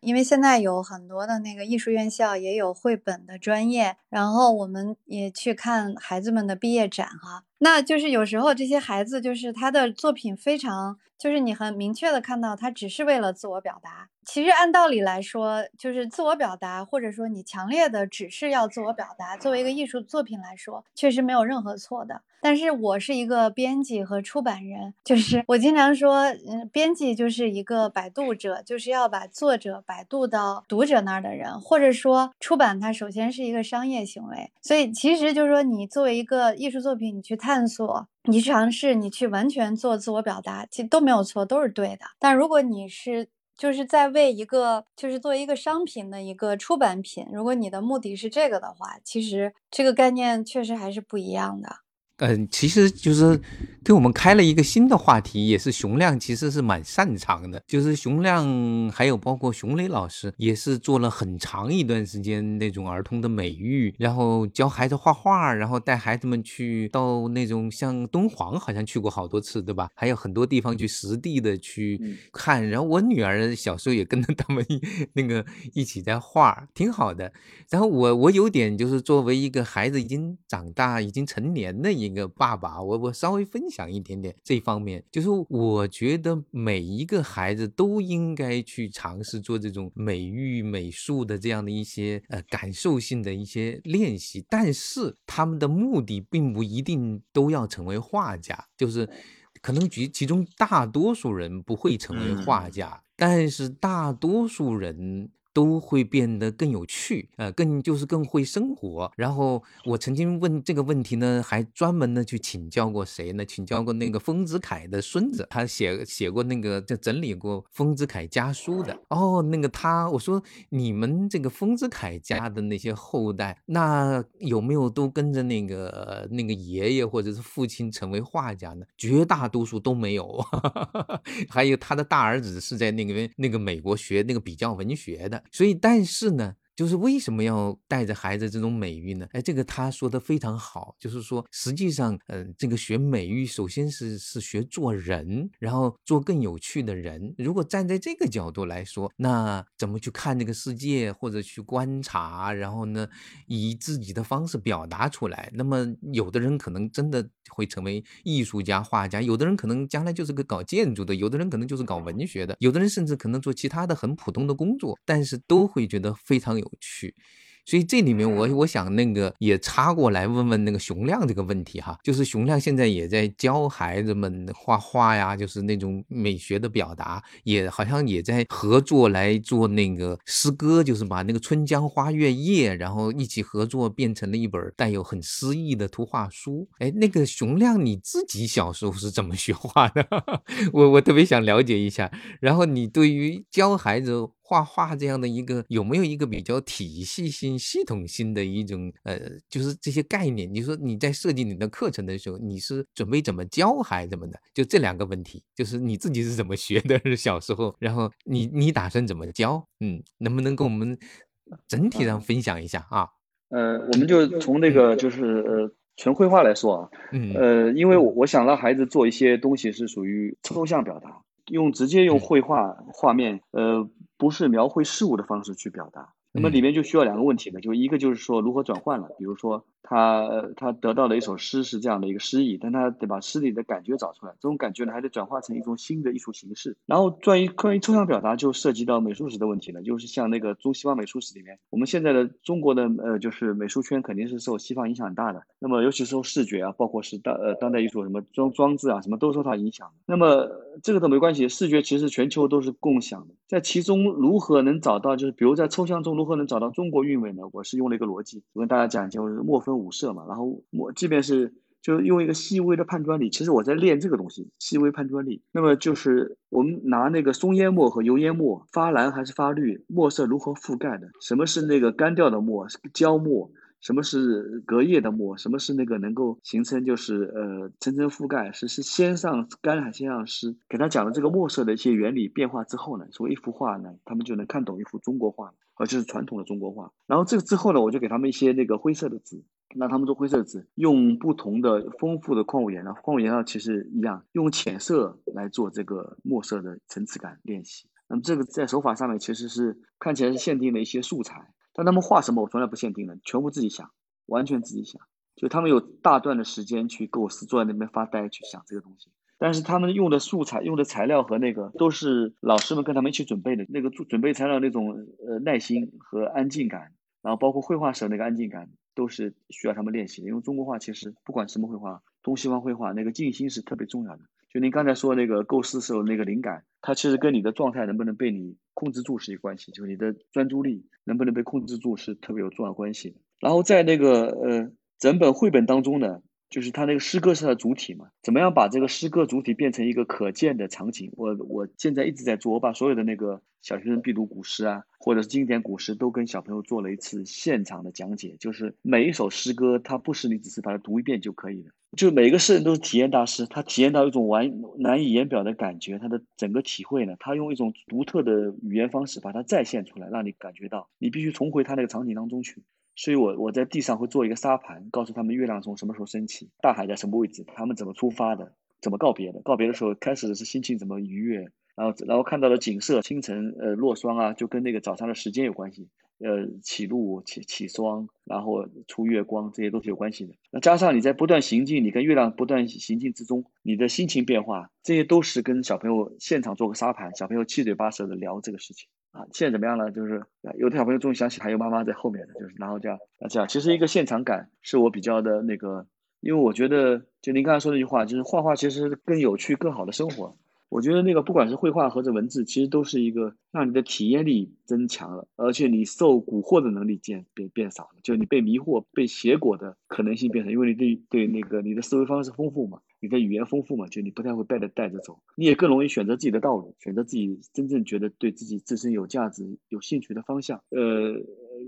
因为现在有很多的那个艺术院校也有绘本的专业，然后我们也去看孩子们的毕业展哈。那就是有时候这些孩子就是他的作品非常，就是你很明确的看到他只是为了自我表达。其实按道理来说，就是自我表达，或者说你强烈的只是要自我表达，作为一个艺术作品来说，确实没有任何错的。但是我是一个编辑和出版人，就是我经常说，嗯，编辑就是一个摆渡者，就是要把作者摆渡到读者那儿的人，或者说出版它首先是一个商业行为，所以其实就是说你作为一个艺术作品，你去探探索，你去尝试，你去完全做自我表达，其实都没有错，都是对的。但如果你是就是在为一个就是作为一个商品的一个出版品，如果你的目的是这个的话，其实这个概念确实还是不一样的。嗯，其实就是给我们开了一个新的话题，也是熊亮其实是蛮擅长的。就是熊亮还有包括熊磊老师，也是做了很长一段时间那种儿童的美育，然后教孩子画画，然后带孩子们去到那种像敦煌，好像去过好多次，对吧？还有很多地方去实地的去看。然后我女儿小时候也跟着他们那个一起在画，挺好的。然后我我有点就是作为一个孩子已经长大、已经成年的一。一个爸爸，我我稍微分享一点点这方面，就是我觉得每一个孩子都应该去尝试做这种美育美术的这样的一些呃感受性的一些练习，但是他们的目的并不一定都要成为画家，就是可能其其中大多数人不会成为画家，但是大多数人。都会变得更有趣，呃，更就是更会生活。然后我曾经问这个问题呢，还专门的去请教过谁呢？请教过那个丰子恺的孙子，他写写过那个就整理过丰子恺家书的。哦，那个他，我说你们这个丰子恺家的那些后代，那有没有都跟着那个那个爷爷或者是父亲成为画家呢？绝大多数都没有。还有他的大儿子是在那个那个美国学那个比较文学的。所以，但是呢。就是为什么要带着孩子这种美育呢？哎，这个他说的非常好，就是说，实际上，嗯，这个学美育，首先是是学做人，然后做更有趣的人。如果站在这个角度来说，那怎么去看这个世界，或者去观察，然后呢，以自己的方式表达出来？那么，有的人可能真的会成为艺术家、画家，有的人可能将来就是个搞建筑的，有的人可能就是搞文学的，有的人甚至可能做其他的很普通的工作，但是都会觉得非常有。去。所以这里面我我想那个也插过来问问那个熊亮这个问题哈，就是熊亮现在也在教孩子们画画呀，就是那种美学的表达，也好像也在合作来做那个诗歌，就是把那个《春江花月夜》，然后一起合作变成了一本带有很诗意的图画书。哎，那个熊亮你自己小时候是怎么学画的？我我特别想了解一下。然后你对于教孩子。画画这样的一个有没有一个比较体系性、系统性的一种呃，就是这些概念？你说你在设计你的课程的时候，你是准备怎么教孩子们的？就这两个问题，就是你自己是怎么学的？是 小时候，然后你你打算怎么教？嗯，能不能跟我们整体上分享一下啊？呃，我们就从那个就是呃纯绘画来说啊，嗯呃，因为我我想让孩子做一些东西是属于抽象表达，用直接用绘画画面呃。不是描绘事物的方式去表达，那么里面就需要两个问题呢，就一个就是说如何转换了，比如说。他他得到了一首诗是这样的一个诗意，但他得把诗里的感觉找出来，这种感觉呢还得转化成一种新的艺术形式。然后关于关于抽象表达就涉及到美术史的问题了，就是像那个中西方美术史里面，我们现在的中国的呃就是美术圈肯定是受西方影响很大的，那么尤其是受视觉啊，包括是当呃当代艺术什么装装置啊什么都受它影响。那么这个都没关系，视觉其实全球都是共享的，在其中如何能找到就是比如在抽象中如何能找到中国韵味呢？我是用了一个逻辑，我跟大家讲就是墨分。五色嘛，然后墨即便是就用一个细微的判断力，其实我在练这个东西，细微判断力。那么就是我们拿那个松烟墨和油烟墨发蓝还是发绿，墨色如何覆盖的？什么是那个干掉的墨？焦墨？什么是隔夜的墨，什么是那个能够形成就是呃层层覆盖，是是先上干还是先上湿？给他讲了这个墨色的一些原理变化之后呢，说一幅画呢，他们就能看懂一幅中国画，而且是传统的中国画。然后这个之后呢，我就给他们一些那个灰色的纸，让他们做灰色的纸，用不同的丰富的矿物颜料，矿物颜料其实一样，用浅色来做这个墨色的层次感练习。那么这个在手法上面其实是看起来是限定的一些素材。但他们画什么，我从来不限定的，全部自己想，完全自己想。就他们有大段的时间去构思，坐在那边发呆去想这个东西。但是他们用的素材、用的材料和那个都是老师们跟他们一起准备的。那个准备材料那种呃耐心和安静感，然后包括绘画时候那个安静感，都是需要他们练习的。因为中国画其实不管什么绘画，东西方绘画那个静心是特别重要的。就您刚才说那个构思时候那个灵感，它其实跟你的状态能不能被你控制住是一关系，就是你的专注力能不能被控制住是特别有重要关系。然后在那个呃整本绘本当中呢。就是它那个诗歌是它的主体嘛？怎么样把这个诗歌主体变成一个可见的场景？我我现在一直在做，我把所有的那个小学生必读古诗啊，或者是经典古诗，都跟小朋友做了一次现场的讲解。就是每一首诗歌，它不是你只是把它读一遍就可以的。就每个诗人都是体验大师，他体验到一种完难以言表的感觉，他的整个体会呢，他用一种独特的语言方式把它再现出来，让你感觉到，你必须重回他那个场景当中去。所以，我我在地上会做一个沙盘，告诉他们月亮从什么时候升起，大海在什么位置，他们怎么出发的，怎么告别的。告别的时候，开始的是心情怎么愉悦，然后然后看到的景色，清晨呃落霜啊，就跟那个早上的时间有关系。呃，起露起起霜，然后出月光，这些都是有关系的。那加上你在不断行进，你跟月亮不断行进之中，你的心情变化，这些都是跟小朋友现场做个沙盘，小朋友七嘴八舌的聊这个事情。啊，现在怎么样了？就是有的小朋友终于想起还有妈妈在后面的，就是然后这样这样，其实一个现场感是我比较的那个，因为我觉得就您刚才说那句话，就是画画其实更有趣、更好的生活。我觉得那个不管是绘画或者文字，其实都是一个让你的体验力增强了，而且你受蛊惑的能力变变变少了，就你被迷惑、被邪果的可能性变少，因为你对对那个你的思维方式丰富嘛。你的语言丰富嘛，就你不太会被着带着走，你也更容易选择自己的道路，选择自己真正觉得对自己自身有价值、有兴趣的方向。呃，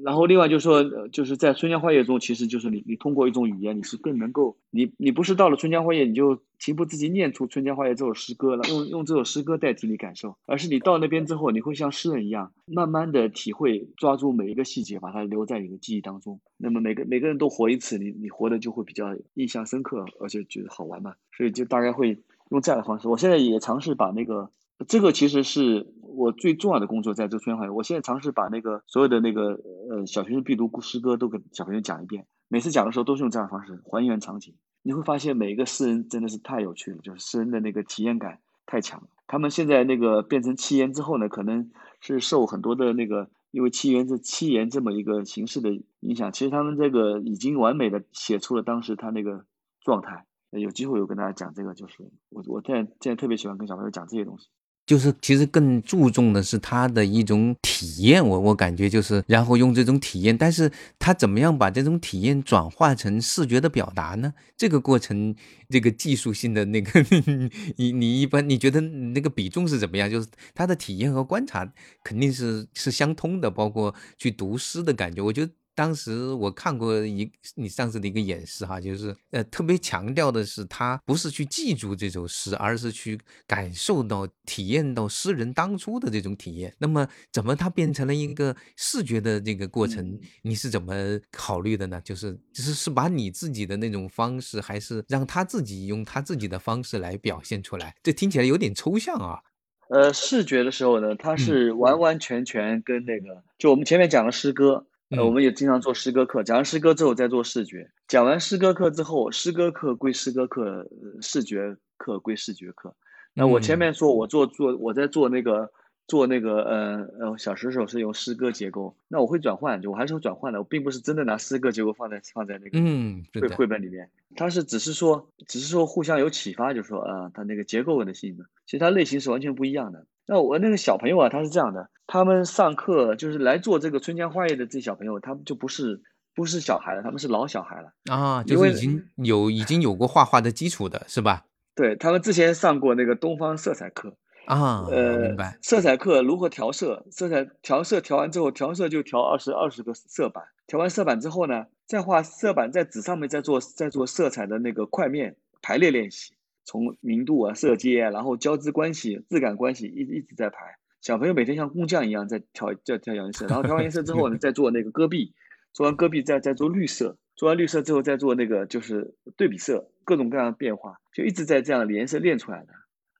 然后另外就是说，就是在春江花叶中，其实就是你，你通过一种语言，你是更能够，你你不是到了春江花月，你就情不自禁念出春江花月这首诗歌了，用用这首诗歌代替你感受，而是你到那边之后，你会像诗人一样，慢慢的体会，抓住每一个细节，把它留在你的记忆当中。那么每个每个人都活一次，你你活的就会比较印象深刻，而且觉得好玩嘛。所以就大概会用这样的方式。我现在也尝试把那个，这个其实是我最重要的工作，在这个春天我现在尝试把那个所有的那个呃小学生必读诗歌都给小朋友讲一遍。每次讲的时候都是用这样的方式还原场景。你会发现每一个诗人真的是太有趣了，就是诗人的那个体验感太强了。他们现在那个变成七言之后呢，可能是受很多的那个因为七言这七言这么一个形式的影响，其实他们这个已经完美的写出了当时他那个状态。有机会有跟大家讲这个，就是我我现在现在特别喜欢跟小朋友讲这些东西，就是其实更注重的是他的一种体验，我我感觉就是，然后用这种体验，但是他怎么样把这种体验转化成视觉的表达呢？这个过程，这个技术性的那个，你你一般你觉得那个比重是怎么样？就是他的体验和观察肯定是是相通的，包括去读诗的感觉，我觉得。当时我看过一你上次的一个演示哈，就是呃特别强调的是，他不是去记住这首诗，而是去感受到、体验到诗人当初的这种体验。那么，怎么它变成了一个视觉的这个过程？你是怎么考虑的呢？就是就是是把你自己的那种方式，还是让他自己用他自己的方式来表现出来？这听起来有点抽象啊。呃，视觉的时候呢，它是完完全全跟那个，就我们前面讲的诗歌。呃，我们也经常做诗歌课，讲完诗歌之后再做视觉。讲完诗歌课之后，诗歌课归诗歌课，视觉课归视觉课。那我前面说，我做做我在做那个做那个呃呃小时候是用诗歌结构，那我会转换，就我还是会转换的，我并不是真的拿诗歌结构放在放在那个嗯绘绘本里面，它是只是说只是说互相有启发，就是说啊，它那个结构的性质，其实它类型是完全不一样的。那我那个小朋友啊，他是这样的，他们上课就是来做这个春江花叶的这小朋友，他们就不是不是小孩了，他们是老小孩了啊，就是已经有已经有过画画的基础的是吧？对他们之前上过那个东方色彩课，啊，呃，明白。色彩课如何调色？色彩调色调完之后，调色就调二十二十个色板。调完色板之后呢，再画色板在纸上面，再做再做色彩的那个块面排列练习，从明度啊、色阶啊，然后交织关系、质感关系一一直在排。小朋友每天像工匠一样在调在调颜色，然后调完颜色之后呢，再做那个戈壁，做完戈壁再再做绿色，做完绿色之后再做那个就是对比色，各种各样的变化，就一直在这样颜色练出来的。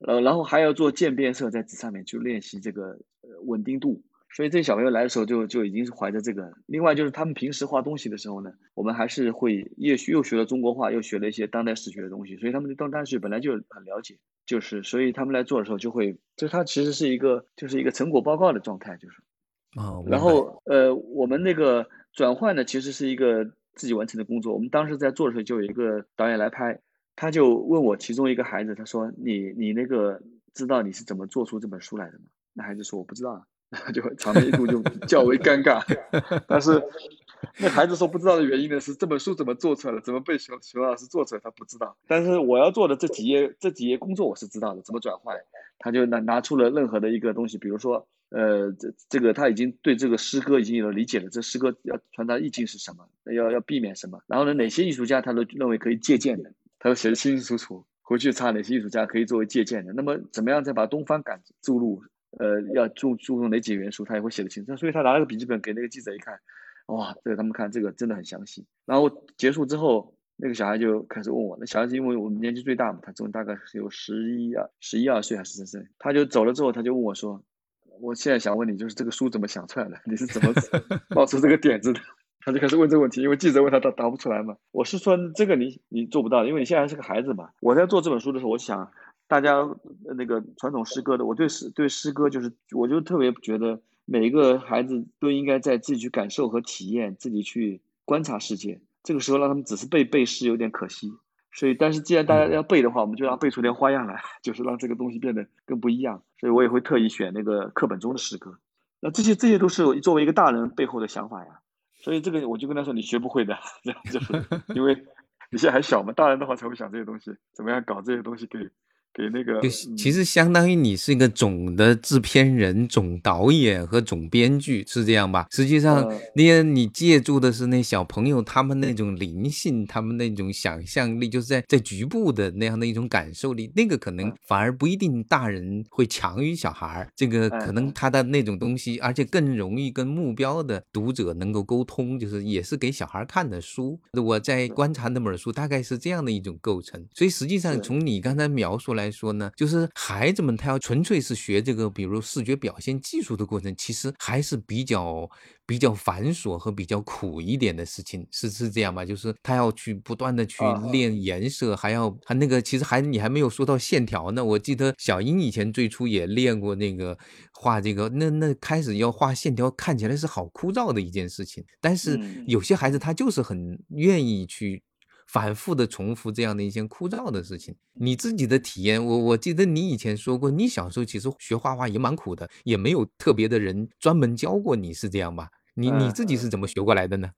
呃，然后还要做渐变色，在纸上面去练习这个呃稳定度。所以这小朋友来的时候就就已经是怀着这个。另外就是他们平时画东西的时候呢，我们还是会又学又学了中国画，又学了一些当代史学的东西，所以他们对当代史本来就很了解。就是所以他们来做的时候就会，就他其实是一个就是一个成果报告的状态，就是啊。然后呃，我们那个转换呢，其实是一个自己完成的工作。我们当时在做的时候，就有一个导演来拍。他就问我其中一个孩子，他说：“你你那个知道你是怎么做出这本书来的吗？”那孩子说：“我不知道。” 就场面一度就较为尴尬。但是那孩子说不知道的原因呢，是这本书怎么做出来的，怎么被熊熊老师做出来，他不知道。但是我要做的这几页这几页工作我是知道的，怎么转换。他就拿拿出了任何的一个东西，比如说，呃，这这个他已经对这个诗歌已经有了理解了，这诗歌要传达意境是什么，要要避免什么，然后呢，哪些艺术家他都认为可以借鉴的。他都写的清清楚楚，回去查哪些艺术家可以作为借鉴的。那么怎么样再把东方感注入？呃，要注注重哪几个元素，他也会写得清楚。所以他拿了个笔记本给那个记者一看，哇，这个他们看这个真的很详细。然后结束之后，那个小孩就开始问我，那小孩子因为我们年纪最大嘛，他这种大概是有十一二十一二岁还是十三岁，他就走了之后，他就问我说，我现在想问你，就是这个书怎么想出来的？你是怎么 冒出这个点子的？他就开始问这个问题，因为记者问他，他答不出来嘛。我是说这个你你做不到，因为你现在还是个孩子嘛。我在做这本书的时候，我想大家那个传统诗歌的，我对诗对诗歌就是，我就特别觉得每一个孩子都应该在自己去感受和体验，自己去观察世界。这个时候让他们只是背背诗有点可惜，所以但是既然大家要背的话，我们就让背出点花样来，就是让这个东西变得更不一样。所以我也会特意选那个课本中的诗歌。那这些这些都是作为一个大人背后的想法呀。所以这个我就跟他说，你学不会的，这样就是因为你现在还小嘛，大人的话才会想这些东西，怎么样搞这些东西给。给那个，其实相当于你是一个总的制片人、总导演和总编剧，是这样吧？实际上，那些你借助的是那小朋友他们那种灵性，他们那种想象力，就是在在局部的那样的一种感受力，那个可能反而不一定大人会强于小孩儿。这个可能他的那种东西，而且更容易跟目标的读者能够沟通，就是也是给小孩看的书。我在观察那本书，大概是这样的一种构成。所以实际上，从你刚才描述来。来说呢，就是孩子们他要纯粹是学这个，比如视觉表现技术的过程，其实还是比较比较繁琐和比较苦一点的事情，是是这样吧？就是他要去不断的去练颜色，还要还那个，其实还你还没有说到线条呢。我记得小英以前最初也练过那个画这个，那那开始要画线条，看起来是好枯燥的一件事情，但是有些孩子他就是很愿意去。反复的重复这样的一些枯燥的事情，你自己的体验，我我记得你以前说过，你小时候其实学画画也蛮苦的，也没有特别的人专门教过你，是这样吧？你你自己是怎么学过来的呢？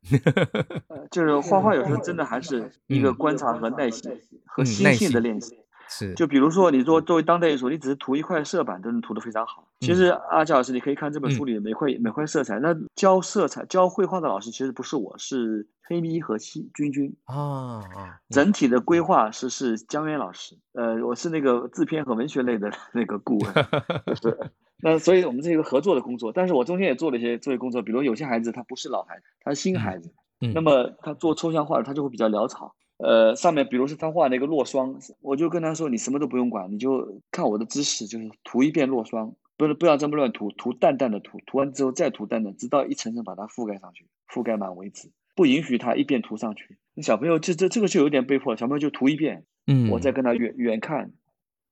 就是画画有时候真的还是一个观察和耐心和心性的练习。是，就比如说你做作为当代艺术，你只是涂一块色板都能涂得非常好。其实阿佳老师，你可以看这本书里每块每块色彩，那教色彩教绘画的老师其实不是我，是黑咪和西君君啊啊。整体的规划是是江源老师，呃，我是那个制片和文学类的那个顾问，是。那所以我们是一个合作的工作，但是我中间也做了一些作业工作，比如有些孩子他不是老孩子，他是新孩子，那么他做抽象画他就会比较潦草。呃，上面比如是他画那个落霜，我就跟他说，你什么都不用管，你就看我的姿势，就是涂一遍落霜，不是不要这么乱涂，涂淡淡的涂，涂完之后再涂淡淡，直到一层层把它覆盖上去，覆盖满为止，不允许他一遍涂上去。那小朋友这这这个就有点被迫，小朋友就涂一遍，嗯，我再跟他远远看，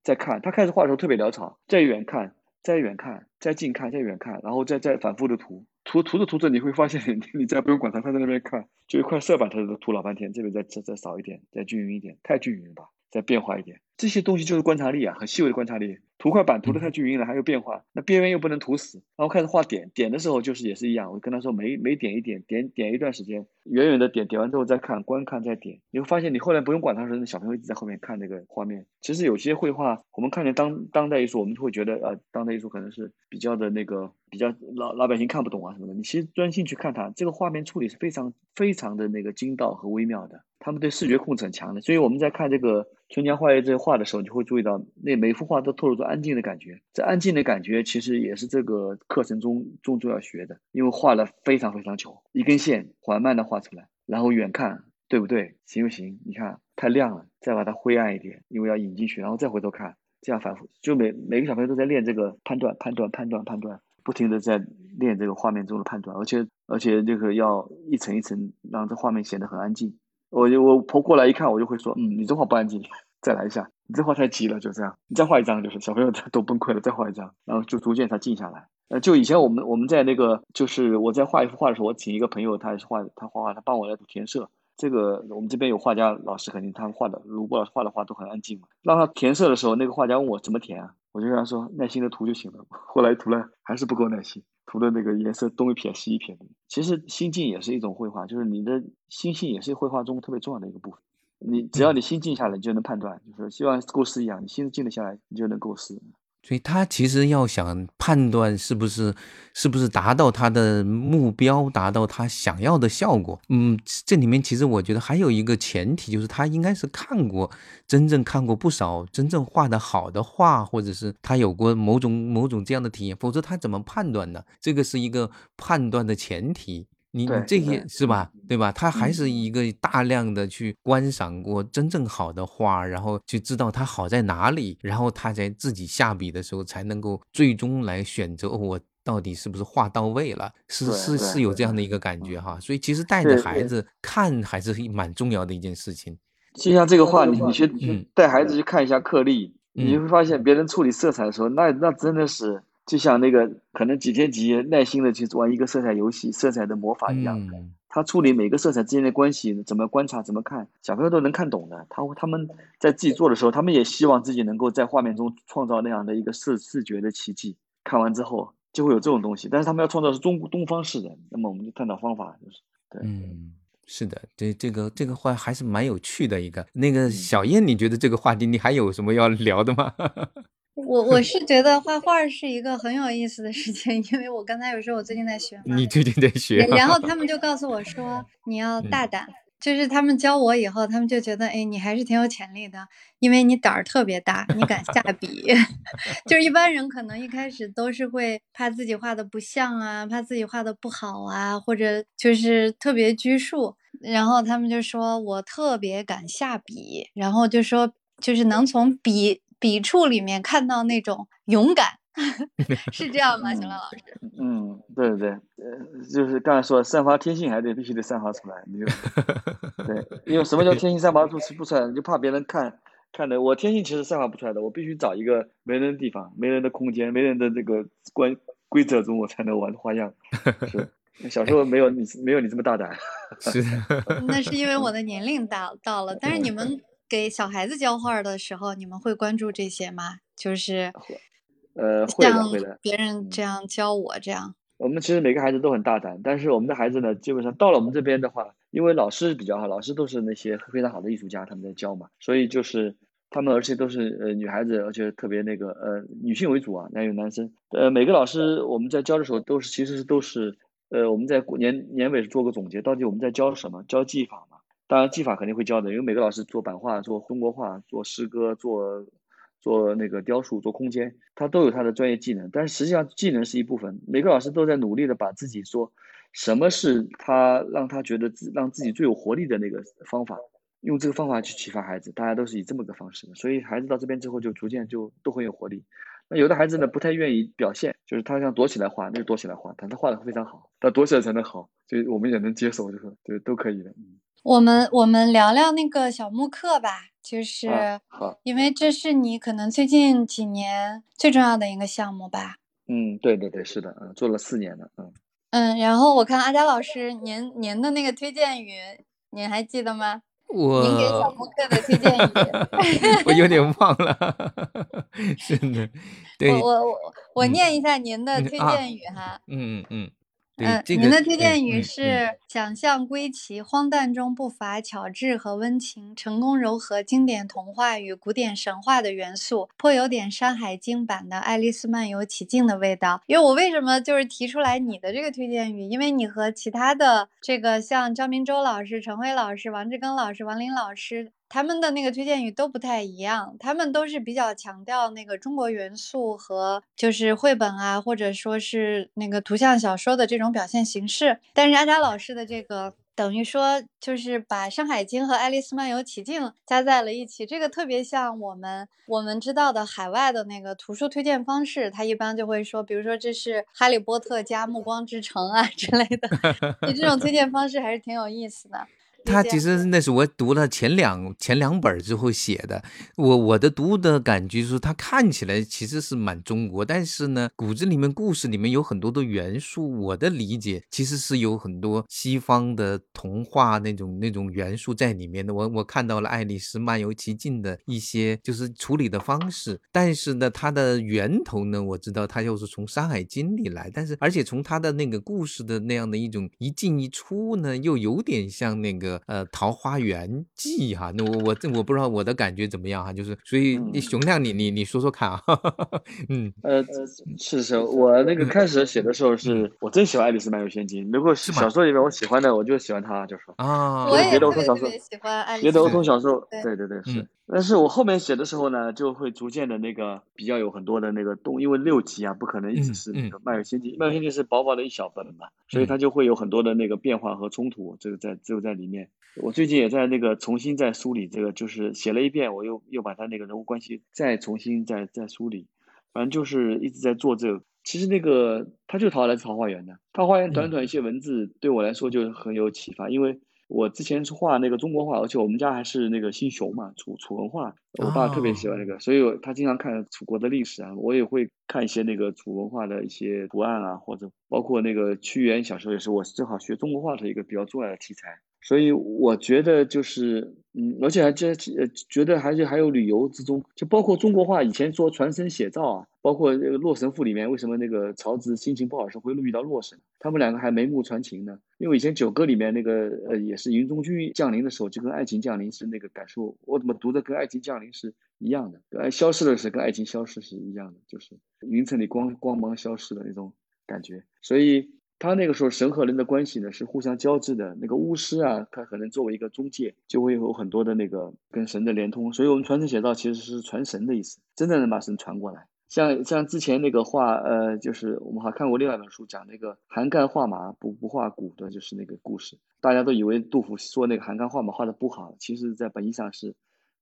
再看，他开始画的时候特别潦草，再远看，再远看，再近看，再远看，然后再再反复的涂。涂涂着涂着，你会发现，你你再不用管它，它在那边看，就一块色板，它都涂老半天。这边再再再少一点，再均匀一点，太均匀了吧？再变化一点。这些东西就是观察力啊，很细微的观察力。涂块板涂的太均匀了，还有变化，那边缘又不能涂死。然后开始画点，点的时候就是也是一样，我跟他说每每点一点，点点一段时间，远远的点，点完之后再看，观看再点。你会发现，你后来不用管他时候，小朋友一直在后面看那个画面。其实有些绘画，我们看见当当代艺术，我们会觉得呃，当代艺术可能是比较的那个比较老老百姓看不懂啊什么的。你其实专心去看它，这个画面处理是非常非常的那个精到和微妙的。他们对视觉控制很强的，所以我们在看这个《春江花月》这画的时候，你就会注意到那每幅画都透露出安静的感觉。这安静的感觉其实也是这个课程中中就要学的，因为画了非常非常久，一根线缓慢的画出来，然后远看对不对，行不行？你看太亮了，再把它灰暗一点，因为要引进去，然后再回头看，这样反复，就每每个小朋友都在练这个判断、判断、判断、判断，不停的在练这个画面中的判断，而且而且这个要一层一层让这画面显得很安静。我就我婆过来一看，我就会说，嗯，你这画不安静，再来一下，你这画太急了，就这样，你再画一张，就是小朋友 都崩溃了，再画一张，然后就逐渐他静下来。呃，就以前我们我们在那个，就是我在画一幅画的时候，我请一个朋友，他也是画，他画画，他帮我来填色。这个我们这边有画家老师，肯定他画的，如果画的画都很安静嘛。让他填色的时候，那个画家问我怎么填啊，我就跟他说耐心的涂就行了。后来涂了还是不够耐心。涂的那个颜色东一撇西一撇的，其实心境也是一种绘画，就是你的心性也是绘画中特别重要的一个部分。你只要你心静下来，你就能判断，就是希望构思一样，你心静得下来，你就能构思。所以他其实要想判断是不是是不是达到他的目标，达到他想要的效果，嗯，这里面其实我觉得还有一个前提，就是他应该是看过真正看过不少真正画的好的画，或者是他有过某种某种这样的体验，否则他怎么判断呢？这个是一个判断的前提。你你这些是吧？对吧？他还是一个大量的去观赏过真正好的画，然后去知道它好在哪里，然后他才自己下笔的时候才能够最终来选择我到底是不是画到位了，是是是有这样的一个感觉哈。所以其实带着孩子看还是蛮重要的一件事情。就像这个画，你你去带孩子去看一下颗粒，你会发现别人处理色彩的时候，那那真的是。就像那个可能几天几夜耐心的去玩一个色彩游戏，色彩的魔法一样。他处理每个色彩之间的关系，怎么观察，怎么看，小朋友都能看懂的。他他们在自己做的时候，他们也希望自己能够在画面中创造那样的一个视视觉的奇迹。看完之后就会有这种东西，但是他们要创造是中东方式的，那么我们就探讨方法，就是对。嗯，是的，这这个这个话还是蛮有趣的一个。那个小燕，你觉得这个话题你还有什么要聊的吗？我我是觉得画画是一个很有意思的事情，因为我刚才有说我最近在学嘛，你最近在学，然后 他们就告诉我说你要大胆，就是他们教我以后，他们就觉得哎你还是挺有潜力的，因为你胆儿特别大，你敢下笔，就是一般人可能一开始都是会怕自己画的不像啊，怕自己画的不好啊，或者就是特别拘束，然后他们就说我特别敢下笔，然后就说就是能从笔。笔触里面看到那种勇敢，是这样吗？熊亮老师？嗯，对对对，呃，就是刚才说散发天性，还得必须得散发出来，你就 对，因为什么叫天性散发出不出来？你就怕别人看看的，我天性其实散发不出来的，我必须找一个没人的地方，没人的空间，没人的这个关规则中，我才能玩花样。是，小时候没有你没有你这么大胆。是，那是因为我的年龄大到了，但是你们。给小孩子教画的时候，你们会关注这些吗？就是呃，会的，会的。别人这样教我，这样。我们其实每个孩子都很大胆，但是我们的孩子呢，基本上到了我们这边的话，因为老师比较好，老师都是那些非常好的艺术家，他们在教嘛，所以就是他们，而且都是呃女孩子，而且特别那个呃女性为主啊，男有男生？呃，每个老师我们在教的时候都是，其实是都是呃我们在年年尾做个总结，到底我们在教什么？教技法嘛。当然，技法肯定会教的，因为每个老师做版画、做中国画、做诗歌、做做那个雕塑、做空间，他都有他的专业技能。但是实际上，技能是一部分，每个老师都在努力的把自己说什么是他让他觉得自让自己最有活力的那个方法，用这个方法去启发孩子。大家都是以这么个方式的，所以孩子到这边之后就逐渐就都很有活力。那有的孩子呢不太愿意表现，就是他想躲起来画，那就躲起来画，但他画的非常好，他躲起来才能好，所以我们也能接受，就是就都可以的，嗯。我们我们聊聊那个小木课吧，就是因为这是你可能最近几年最重要的一个项目吧。嗯，对对对，是的，嗯，做了四年了，嗯。嗯，然后我看阿佳老师您您的那个推荐语，您还记得吗？我您给小木课的推荐语，我有点忘了，是的，对，我我我我念一下您的推荐语哈，嗯嗯嗯。嗯，您的推荐语是：想象归奇，荒诞中不乏巧智和温情，成功糅合经典童话与古典神话的元素，颇有点《山海经》版的《爱丽丝漫游奇境》的味道。因为我为什么就是提出来你的这个推荐语？因为你和其他的这个像张明洲老师、陈辉老师、王志刚老师、王林老师。他们的那个推荐语都不太一样，他们都是比较强调那个中国元素和就是绘本啊，或者说是那个图像小说的这种表现形式。但是阿扎老师的这个等于说就是把《山海经》和《爱丽丝漫游奇境》加在了一起，这个特别像我们我们知道的海外的那个图书推荐方式，他一般就会说，比如说这是《哈利波特》加《暮光之城》啊之类的，你这种推荐方式还是挺有意思的。他其实那是我读了前两前两本之后写的。我我的读的感觉是，他看起来其实是蛮中国，但是呢，骨子里面故事里面有很多的元素。我的理解其实是有很多西方的童话那种那种元素在里面的。我我看到了《爱丽丝漫游奇境》的一些就是处理的方式，但是呢，它的源头呢，我知道它又是从《山海经》里来，但是而且从它的那个故事的那样的一种一进一出呢，又有点像那个。呃，《桃花源记》哈，那我我这我不知道我的感觉怎么样哈，就是所以你熊亮，你你你说说看啊，嗯，呃，是是，我那个开始写的时候是。我真喜欢《爱丽丝漫游仙境》，如果小说里面我喜欢的，我就喜欢它，就是啊，我也别的儿童小说喜欢别的儿童小说，对。对对是。但是我后面写的时候呢，就会逐渐的那个比较有很多的那个动，因为六集啊，不可能一直是那个《漫游仙境》，《漫游仙境》是薄薄的一小本嘛，所以它就会有很多的那个变化和冲突，这个在只有在里面。我最近也在那个重新再梳理这个，就是写了一遍，我又又把它那个人物关系再重新再再梳理，反正就是一直在做这个。其实那个他就桃来自桃花源的，桃花源短短一些文字对我来说就很有启发，因为。我之前是画那个中国画，而且我们家还是那个姓熊嘛，楚楚文化，我爸特别喜欢那个，所以他经常看楚国的历史啊，我也会看一些那个楚文化的一些图案啊，或者包括那个屈原小时候也是，我正好学中国画的一个比较重要的题材，所以我觉得就是。嗯，而且还觉呃觉得还是还有旅游之中，就包括中国话以前说传神写照啊，包括那个《洛神赋》里面为什么那个曹植心情不好时会遇到洛神，他们两个还眉目传情呢？因为以前九歌里面那个呃也是云中君降临的时候，就跟爱情降临是那个感受，我怎么读的跟爱情降临是一样的，跟消失的是跟爱情消失是一样的，就是云层里光光芒消失的那种感觉，所以。他那个时候神和人的关系呢是互相交织的，那个巫师啊，他可能作为一个中介，就会有很多的那个跟神的连通，所以我们传承写道其实是传神的意思，真的能把神传过来。像像之前那个画，呃，就是我们还看过另外一本书，讲那个韩干画马不不画骨的，就是那个故事，大家都以为杜甫说那个韩干画马画的不好，其实在本意上是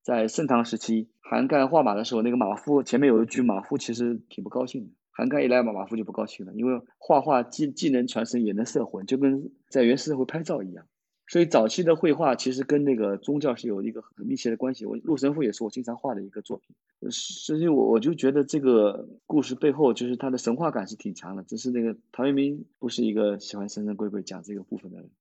在盛唐时期，韩干画马的时候，那个马夫前面有一句，马夫其实挺不高兴的。韩干一来，马马夫就不高兴了，因为画画既既能传神，也能摄魂，就跟在原始社会拍照一样。所以早期的绘画其实跟那个宗教是有一个很密切的关系。我《陆神赋》也是我经常画的一个作品，所以我我就觉得这个故事背后就是它的神话感是挺强的。只是那个陶渊明不是一个喜欢神神鬼鬼讲这个部分的人，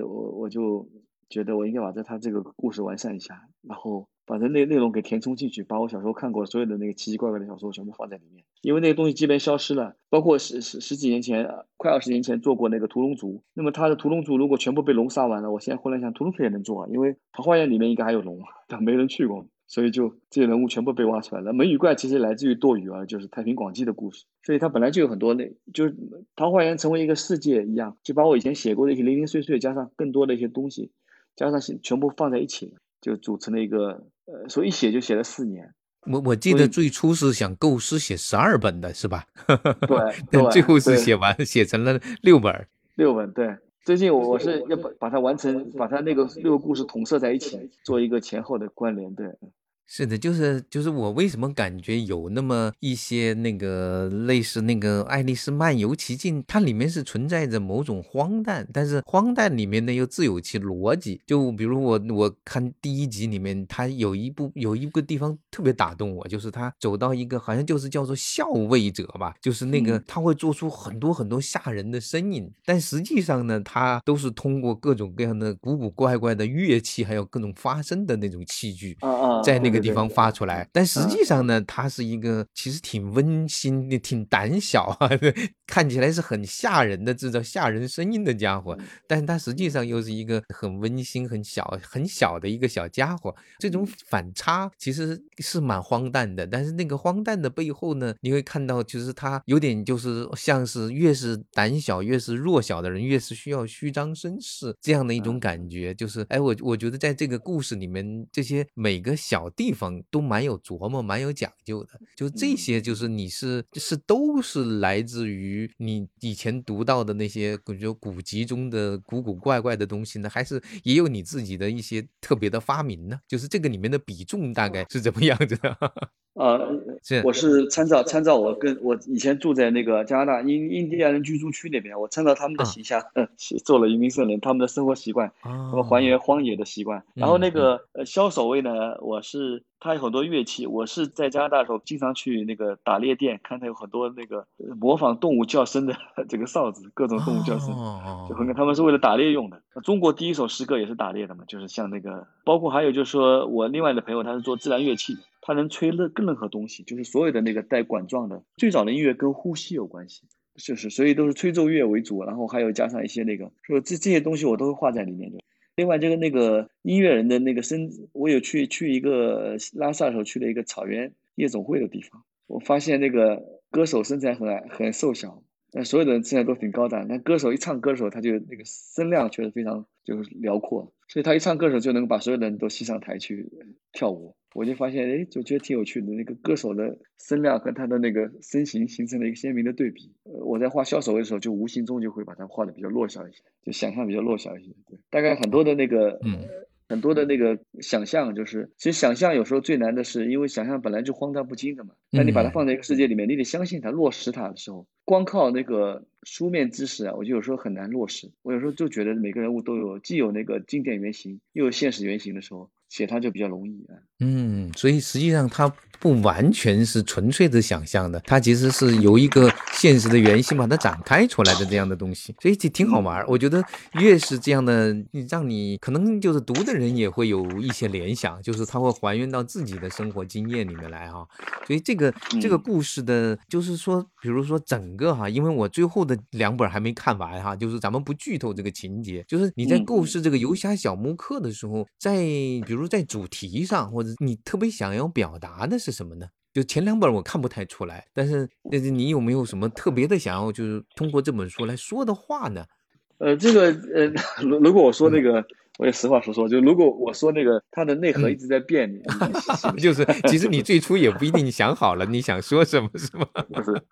呃，我我就觉得我应该把这他这个故事完善一下，然后。把这内内容给填充进去，把我小时候看过所有的那个奇奇怪怪的小说全部放在里面，因为那个东西基本消失了。包括十十十几年前，快二十年前做过那个屠龙族，那么他的屠龙族如果全部被龙杀完了，我现在忽然想屠龙族也能做啊，因为桃花源里面应该还有龙，但没人去过，所以就这些人物全部被挖出来了。门与怪其实来自于堕语啊，就是《太平广记》的故事，所以它本来就有很多那，就是桃花源成为一个世界一样，就把我以前写过的一些零零碎碎加上更多的一些东西，加上全部放在一起，就组成了一个。呃，所以一写就写了四年。我我记得最初是想构思写十二本的，是吧？对，但最后是写完写成了六本。六本，对。最近我我是要把把它完成，把它那个六个故事统摄在一起，做一个前后的关联。对。是的，就是就是我为什么感觉有那么一些那个类似那个《爱丽丝漫游奇境》，它里面是存在着某种荒诞，但是荒诞里面呢又自有其逻辑。就比如我我看第一集里面，它有一部有一个地方特别打动我，就是他走到一个好像就是叫做校尉者吧，就是那个他会做出很多很多吓人的声音，但实际上呢，他都是通过各种各样的古古怪怪的乐器，还有各种发声的那种器具，在那个。地方发出来，但实际上呢，他是一个其实挺温馨、的、挺胆小啊，看起来是很吓人的、制造吓人声音的家伙，但是他实际上又是一个很温馨、很小、很小的一个小家伙。这种反差其实是蛮荒诞的，但是那个荒诞的背后呢，你会看到，其实他有点就是像是越是胆小、越是弱小的人，越是需要虚张声势这样的一种感觉。就是哎，我我觉得在这个故事里面，这些每个小地。地方都蛮有琢磨，蛮有讲究的。就这些，就是你是是都是来自于你以前读到的那些，比如古籍中的古古怪怪的东西呢，还是也有你自己的一些特别的发明呢？就是这个里面的比重大概是怎么样子的？啊，我是参照参照我跟我以前住在那个加拿大印印第安人居住区那边，我参照他们的形象，做了移民圣人他们的生活习惯，他们还原荒野的习惯。然后那个呃肖守卫呢，我是他有很多乐器，我是在加拿大的时候经常去那个打猎店，看他有很多那个模仿动物叫声的这个哨子，各种动物叫声，就很他们是为了打猎用的。中国第一首诗歌也是打猎的嘛，就是像那个，包括还有就是说我另外的朋友他是做自然乐器的。它能吹任任何东西，就是所有的那个带管状的。最早的音乐跟呼吸有关系，就是所以都是吹奏乐为主，然后还有加上一些那个，说这这些东西我都会画在里面的。另外这个那个音乐人的那个身，我有去去一个拉萨的时候去了一个草原夜总会的地方，我发现那个歌手身材很矮很瘦小，但所有的人身材都挺高大。但歌手一唱歌的时候，他就那个声量确实非常就是辽阔，所以他一唱歌的时候就能把所有的人都吸上台去跳舞。我就发现，哎，就觉得挺有趣的。那个歌手的声量和他的那个身形形成了一个鲜明的对比。我在画小手的时候，就无形中就会把它画的比较弱小一些，就想象比较弱小一些。对，大概很多的那个，嗯，很多的那个想象，就是其实想象有时候最难的是，因为想象本来就荒诞不经的嘛。那你把它放在一个世界里面，你得相信它，落实它的时候，光靠那个书面知识啊，我就有时候很难落实。我有时候就觉得每个人物都有既有那个经典原型，又有现实原型的时候。写它就比较容易啊。嗯，所以实际上它不完全是纯粹的想象的，它其实是由一个现实的原型把它展开出来的这样的东西，所以挺挺好玩。我觉得越是这样的，让你可能就是读的人也会有一些联想，就是他会还原到自己的生活经验里面来哈。所以这个这个故事的，就是说，比如说整个哈，因为我最后的两本还没看完哈，就是咱们不剧透这个情节，就是你在构思这个游侠小木刻的时候，在比如。在主题上，或者你特别想要表达的是什么呢？就前两本我看不太出来，但是但是你有没有什么特别的想要，就是通过这本书来说的话呢？呃，这个呃，如如果我说那个，我也实话实说，就如果我说那个它的内核一直在变，就是其实你最初也不一定想好了你想说什么，是吗？不是，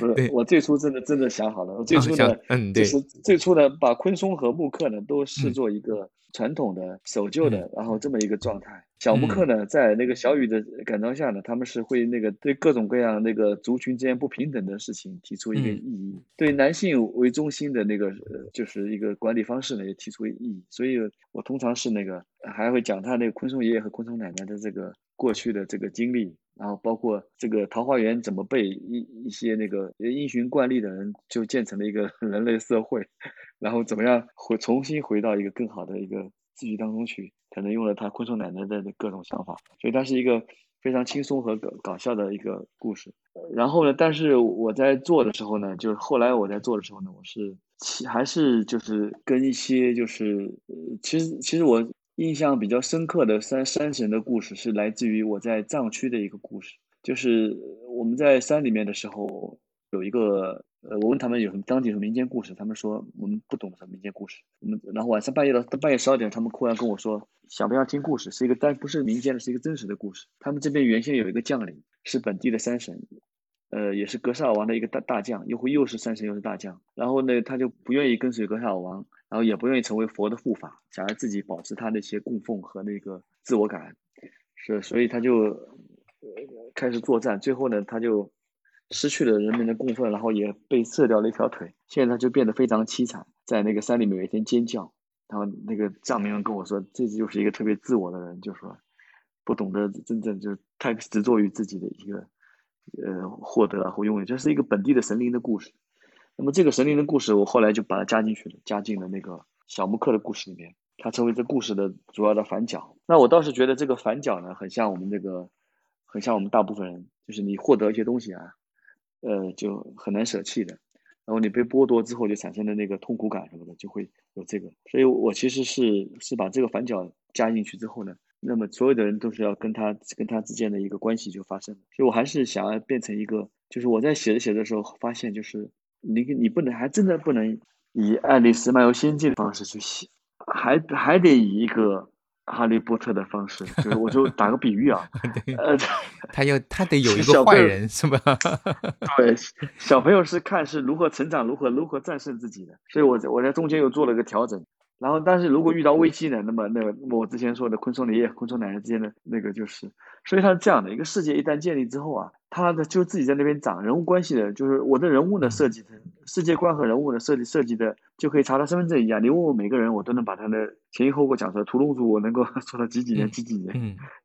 不是，我最初真的真的想好了，我最初呢，嗯，对，就是最初呢，把昆松和木刻呢都视作一个。传统的守旧的，然后这么一个状态。小木克呢，在那个小雨的感召下呢，他们是会那个对各种各样那个族群之间不平等的事情提出一个异议，对男性为中心的那个呃，就是一个管理方式呢，也提出异议。所以我通常是那个还会讲他那个昆虫爷爷和昆虫奶奶的这个过去的这个经历，然后包括这个桃花源怎么被一一些那个因循惯例的人就建成了一个 人类社会。然后怎么样回重新回到一个更好的一个自己当中去？可能用了他昆虫奶奶的各种想法，所以它是一个非常轻松和搞搞笑的一个故事。然后呢，但是我在做的时候呢，就是后来我在做的时候呢，我是其还是就是跟一些就是，其实其实我印象比较深刻的山山神的故事是来自于我在藏区的一个故事，就是我们在山里面的时候有一个。呃，我问他们有什么当地什么民间故事，他们说我们不懂什么民间故事。我们然后晚上半夜到半夜十二点，他们忽然跟我说，想不想听故事？是一个但不是民间的，是一个真实的故事。他们这边原先有一个将领，是本地的山神，呃，也是格萨尔王的一个大大将，又会又是山神又是大将。然后呢，他就不愿意跟随格萨尔王，然后也不愿意成为佛的护法，想要自己保持他那些供奉和那个自我感。是，所以他就开始作战，最后呢，他就失去了人民的供奉，然后也被射掉了一条腿，现在他就变得非常凄惨，在那个山里面每天尖叫。然后那个藏民跟我说，这就是一个特别自我的人，就说不懂得真正就是太执着于自己的一个呃获得或拥有，这是一个本地的神灵的故事。那么这个神灵的故事，我后来就把它加进去了，加进了那个小木克的故事里面，它成为这故事的主要的反角。那我倒是觉得这个反角呢，很像我们这个，很像我们大部分人，就是你获得一些东西啊，呃，就很难舍弃的。然后你被剥夺之后，就产生的那个痛苦感什么的，就会有这个。所以我其实是是把这个反角加进去之后呢，那么所有的人都是要跟他跟他之间的一个关系就发生了。所以我还是想要变成一个，就是我在写着写的时候发现，就是你你不能还真的不能以《爱丽丝漫游仙境》的方式去写，还还得以一个。哈利波特的方式，就是我就打个比喻啊，呃，他要他得有一个坏人是吧？对，小朋友是看是如何成长，如何如何战胜自己的，所以我我在中间又做了个调整。然后，但是如果遇到危机呢，那么那个我之前说的昆虫爷爷、昆虫奶奶之间的那个就是，所以它是这样的一个世界，一旦建立之后啊。它的就自己在那边长人物关系的，就是我的人物的设计的世界观和人物的设计设计的，就可以查他身份证一样。你问我每个人，我都能把他的前因后果讲出来。屠龙族我能够 说到几几年几几年，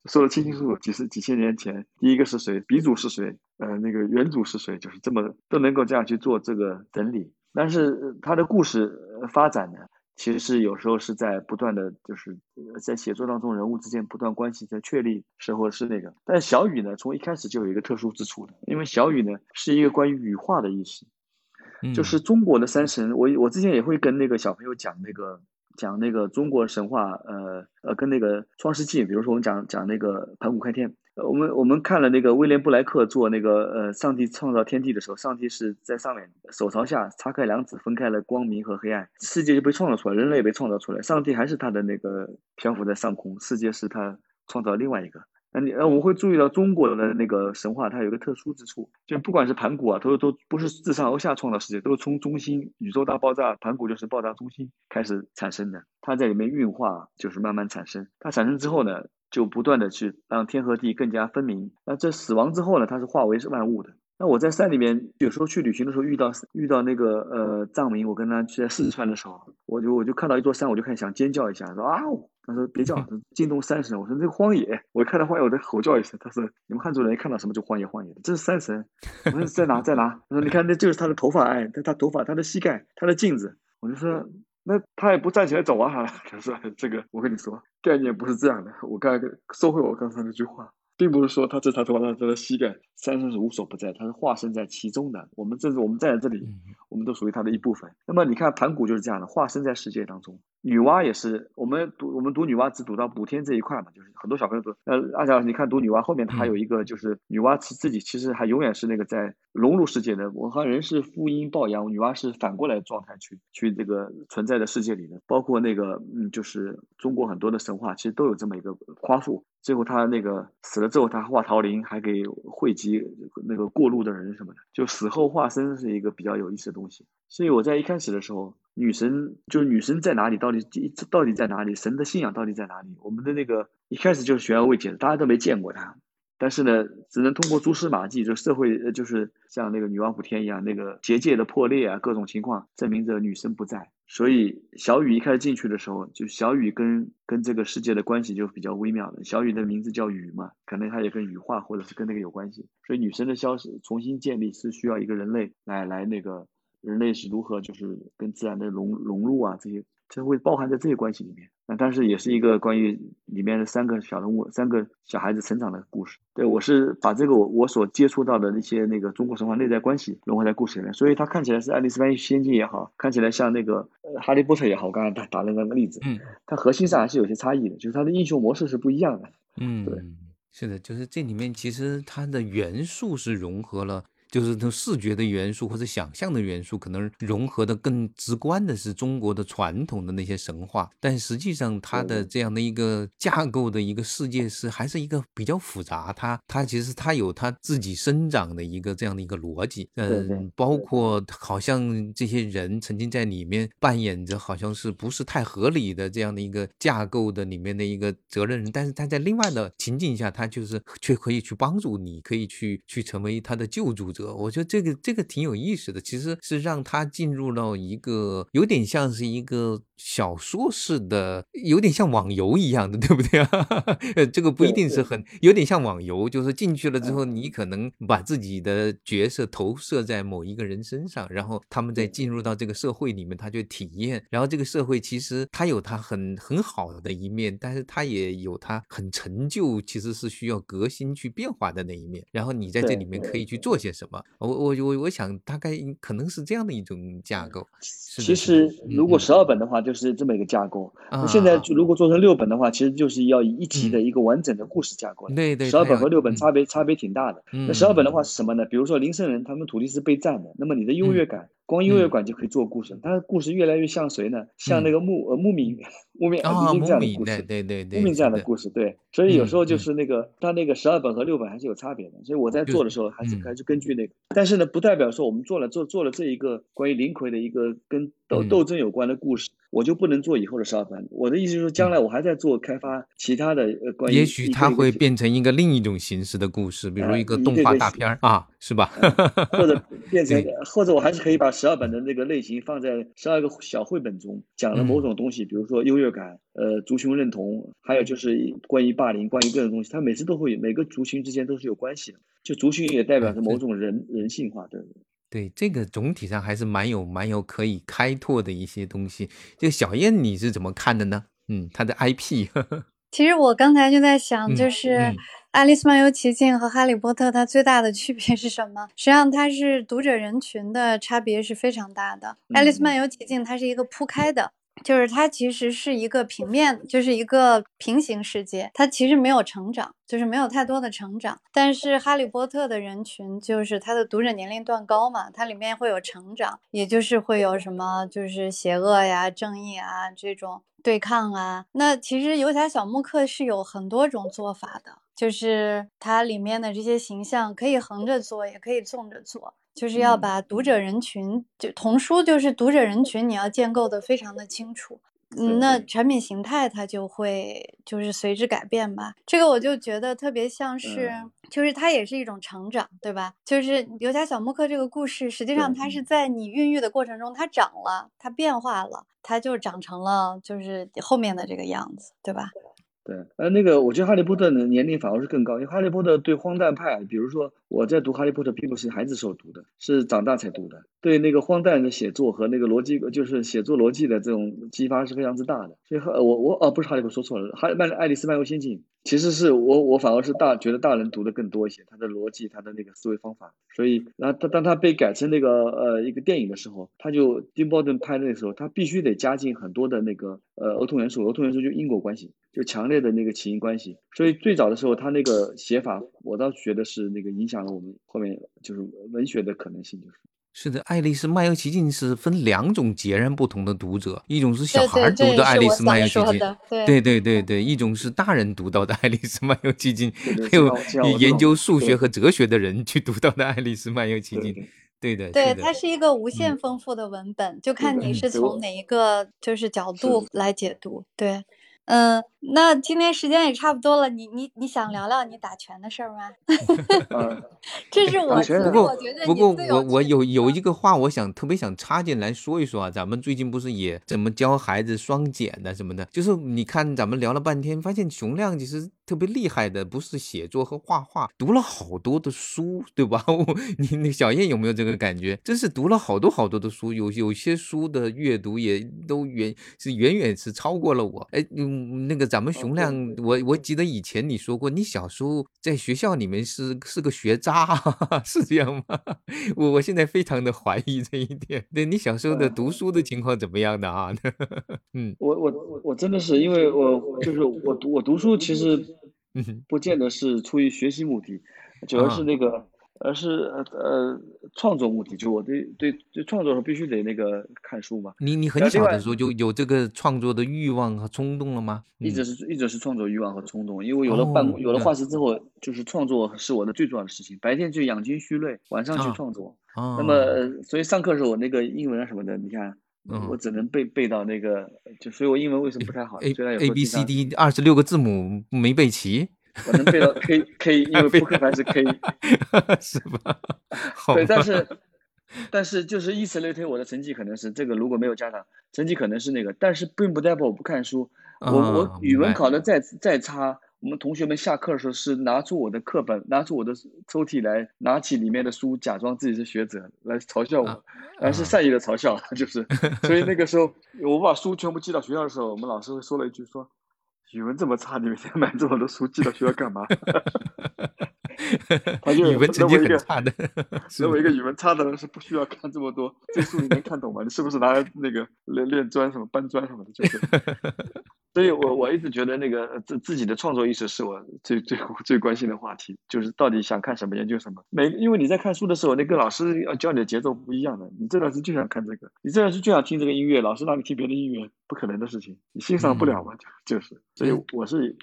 说的清清楚楚，几十几千年前第一个是谁，鼻祖是谁，呃，那个原祖是谁，就是这么都能够这样去做这个整理。但是他的故事发展呢？其实是有时候是在不断的，就是在写作当中人物之间不断关系在确立，是或是那个。但小雨呢，从一开始就有一个特殊之处的，因为小雨呢是一个关于羽化的意思，就是中国的山神。我我之前也会跟那个小朋友讲那个讲那个中国神话，呃呃，跟那个创世纪，比如说我们讲讲那个盘古开天。我们我们看了那个威廉布莱克做那个呃，上帝创造天地的时候，上帝是在上面手朝下叉开两指，分开了光明和黑暗，世界就被创造出来，人类也被创造出来，上帝还是他的那个漂浮在上空，世界是他创造另外一个。那你呃，我会注意到中国的那个神话，它有一个特殊之处，就不管是盘古啊，都都不是自上而下创造世界，都是从中心宇宙大爆炸，盘古就是爆炸中心开始产生的，它在里面运化，就是慢慢产生。它产生之后呢？就不断的去让天和地更加分明。那这死亡之后呢？它是化为是万物的。那我在山里面有时候去旅行的时候遇到遇到那个呃藏民，我跟他去在四川的时候，我就我就看到一座山，我就开始想尖叫一下，说啊，他说别叫，惊动山神。我说这个荒野，我看到荒野我在吼叫一声。他说你们汉族人一看到什么就荒野荒野，这是山神。我说在哪在哪？他说你看那就是他的头发，哎，他他头发他的膝盖他的镜子。我就说。那他也不站起来走啊！他说：“这个，我跟你说，概念不是这样的。我刚才收回我刚才那句话。”并不是说他这他头发他的膝盖，三生是无所不在，他是化身在其中的。我们这是我们站在这里，我们都属于他的一部分。那么你看盘古就是这样的，化身在世界当中。女娲也是，我们读我们读女娲只读到补天这一块嘛，就是很多小朋友读。呃，阿小，你看读女娲后面，它还有一个就是女娲自自己其实还永远是那个在融入世界的。我和人是负阴抱阳，女娲是反过来的状态去去这个存在的世界里的。包括那个嗯，就是中国很多的神话其实都有这么一个夸父。最后他那个死了之后，他化桃林，还给汇集那个过路的人什么的。就死后化身是一个比较有意思的东西。所以我在一开始的时候，女神就是女神在哪里？到底到底在哪里？神的信仰到底在哪里？我们的那个一开始就是悬而未解的，大家都没见过她。但是呢，只能通过蛛丝马迹，就社会呃，就是像那个女娲补天一样，那个结界的破裂啊，各种情况证明着女神不在。所以小雨一开始进去的时候，就小雨跟跟这个世界的关系就比较微妙的。小雨的名字叫雨嘛，可能它也跟羽化或者是跟那个有关系。所以女神的消失、重新建立是需要一个人类来来那个人类是如何就是跟自然的融融入啊这些。这会包含在这些关系里面，那但是也是一个关于里面的三个小人物、三个小孩子成长的故事。对我是把这个我我所接触到的那些那个中国神话内在关系融合在故事里面，所以它看起来是《爱丽丝梦游仙境》也好，看起来像那个《哈利波特》也好。我刚才打打了那个例子，嗯，它核心上还是有些差异的，就是它的英雄模式是不一样的。嗯，对，是的，就是这里面其实它的元素是融合了。就是从视觉的元素或者想象的元素，可能融合的更直观的是中国的传统的那些神话，但实际上它的这样的一个架构的一个世界是还是一个比较复杂，它它其实它有它自己生长的一个这样的一个逻辑，嗯，包括好像这些人曾经在里面扮演着好像是不是太合理的这样的一个架构的里面的一个责任人，但是他在另外的情境下，他就是却可以去帮助你，可以去去成为他的救助者。我觉得这个这个挺有意思的，其实是让他进入到一个有点像是一个小说式的，有点像网游一样的，对不对啊？这个不一定是很有点像网游，就是进去了之后，你可能把自己的角色投射在某一个人身上，然后他们再进入到这个社会里面，他就体验。然后这个社会其实它有它很很好的一面，但是它也有它很陈旧，其实是需要革新去变化的那一面。然后你在这里面可以去做些什么？我我我我想大概可能是这样的一种架构。其实如果十二本的话，就是这么一个架构。现在如果做成六本的话，其实就是要一集的一个完整的故事架构。对对，十二本和六本差别差别挺大的。那十二本的话是什么呢？比如说林圣人他们土地是被占的，那么你的优越感。光音乐馆就可以做故事，但是故事越来越像谁呢？像那个牧呃牧民牧民啊牧民这样的故事，对对对，牧民这样的故事，对。所以有时候就是那个他那个十二本和六本还是有差别的。所以我在做的时候还是还是根据那个，但是呢，不代表说我们做了做做了这一个关于林奎的一个跟斗斗争有关的故事，我就不能做以后的十二本。我的意思是说，将来我还在做开发其他的呃关于，也许它会变成一个另一种形式的故事，比如一个动画大片啊，是吧？或者 变成或者我还是可以把十二本的那个类。型放在十二个小绘本中，讲了某种东西，比如说优越感，呃，族群认同，还有就是关于霸凌，关于各种东西，它每次都会有每个族群之间都是有关系的。就族群也代表着某种人人性化，对不对？对，这个总体上还是蛮有蛮有可以开拓的一些东西。这个小燕你是怎么看的呢？嗯，他的 IP。其实我刚才就在想，就是《爱丽丝漫游奇境》和《哈利波特》，它最大的区别是什么？实际上，它是读者人群的差别是非常大的。《爱丽丝漫游奇境》它是一个铺开的，就是它其实是一个平面，就是一个平行世界，它其实没有成长，就是没有太多的成长。但是《哈利波特》的人群就是它的读者年龄段高嘛，它里面会有成长，也就是会有什么，就是邪恶呀、正义啊这种。对抗啊，那其实游侠小木刻是有很多种做法的，就是它里面的这些形象可以横着做，也可以纵着做，就是要把读者人群，就童书就是读者人群，你要建构的非常的清楚。嗯，那产品形态它就会就是随之改变吧。这个我就觉得特别像是，就是它也是一种成长，对吧？就是尤家小木刻这个故事，实际上它是在你孕育的过程中，它长了，它变化了，它就长成了就是后面的这个样子，对吧？对，呃，那个我觉得哈利波特的年龄反而是更高，因为哈利波特对荒诞派，比如说我在读哈利波特并不是孩子时候读的，是长大才读的。对那个荒诞的写作和那个逻辑，就是写作逻辑的这种激发是非常之大的。所以，我我哦，不是哈利波特说错了，哈利曼爱丽丝漫游仙境，其实是我我反而是大觉得大人读的更多一些，他的逻辑，他的那个思维方法。所以，然后他当他被改成那个呃一个电影的时候，他就丁波顿拍的那时候，他必须得加进很多的那个呃儿童元素，儿童元素就因果关系，就强烈的那个起因关系。所以最早的时候，他那个写法，我倒觉得是那个影响了我们后面就是文学的可能性，就是。是的，《爱丽丝漫游奇境》是分两种截然不同的读者，一种是小孩读的《爱丽丝漫游奇境》，对对对对，一种是大人读到的《爱丽丝漫游奇境》，还有研究数学和哲学的人去读到的《爱丽丝漫游奇境》，对的，对，它是一个无限丰富的文本，就看你是从哪一个就是角度来解读，对。嗯，那今天时间也差不多了，你你你想聊聊你打拳的事儿吗？这是我不过不过我我有有一个话，我想特别想插进来说一说啊，咱们最近不是也怎么教孩子双减的什么的，就是你看咱们聊了半天，发现熊亮其实特别厉害的，不是写作和画画，读了好多的书，对吧？你那小燕有没有这个感觉？真是读了好多好多的书，有有些书的阅读也都远是远远是超过了我，哎。嗯，那个咱们熊亮，我我记得以前你说过，你小时候在学校里面是是个学渣，是这样吗？我我现在非常的怀疑这一点。对你小时候的读书的情况怎么样的啊？嗯，我我我真的是因为我就是我读我读书其实不见得是出于学习目的，主要是那个而是呃呃创作目的，就我对对对创作时候必须得那个看书嘛。你你很小的时候就有这个创作的欲望和冲动了吗？一直是一直是创作欲望和冲动，因为有了办公有了画室之后，就是创作是我的最重要的事情。白天就养精蓄锐，晚上去创作。那么所以上课的时候我那个英文啊什么的，你看我只能背背到那个，就所以我英文为什么不太好？A A B C D 二十六个字母没背齐。我能背到 K K，因为扑克牌是 K，是吧？对，但是但是就是以此类推，我的成绩可能是这个，如果没有家长，成绩可能是那个，但是并不代表我不看书。我我语文考的再再差，我们同学们下课的时候是拿出我的课本，拿出我的抽屉来，拿起里面的书，假装自己是学者来嘲笑我，而是善意的嘲笑，就是。所以那个时候 我把书全部寄到学校的时候，我们老师会说了一句说。语文这么差，你每天买这么多书寄到学校干嘛？他就语文成绩很差的，认为一个语文差的人是不需要看这么多，这书你能看懂吗？你是不是拿来那个练练砖什么搬砖什么的？就是。所以我我一直觉得那个自自己的创作意识是我最最最关心的话题，就是到底想看什么研究什么。每因为你在看书的时候，那跟老师要教你的节奏不一样的。你这段时就想看这个，你这段时就想听这个音乐，老师让你听别的音乐，不可能的事情，你欣赏不了嘛？就就是。所以我是。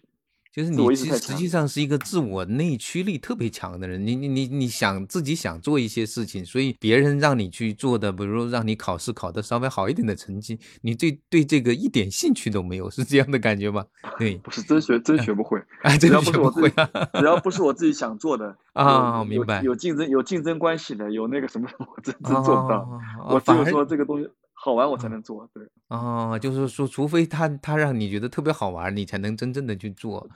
就是你其实实际上是一个自我内驱力特别强的人，你你你你想自己想做一些事情，所以别人让你去做的，比如让你考试考的稍微好一点的成绩，你对对这个一点兴趣都没有，是这样的感觉吗？对，不是真学真学不会，哎，真学不是我自己，只要不是我自己想做的 啊，明白，有竞争有竞争关系的，有那个什么，我真真做不到，我只有说这个东西。好玩我才能做，对哦，就是说，除非他他让你觉得特别好玩，你才能真正的去做。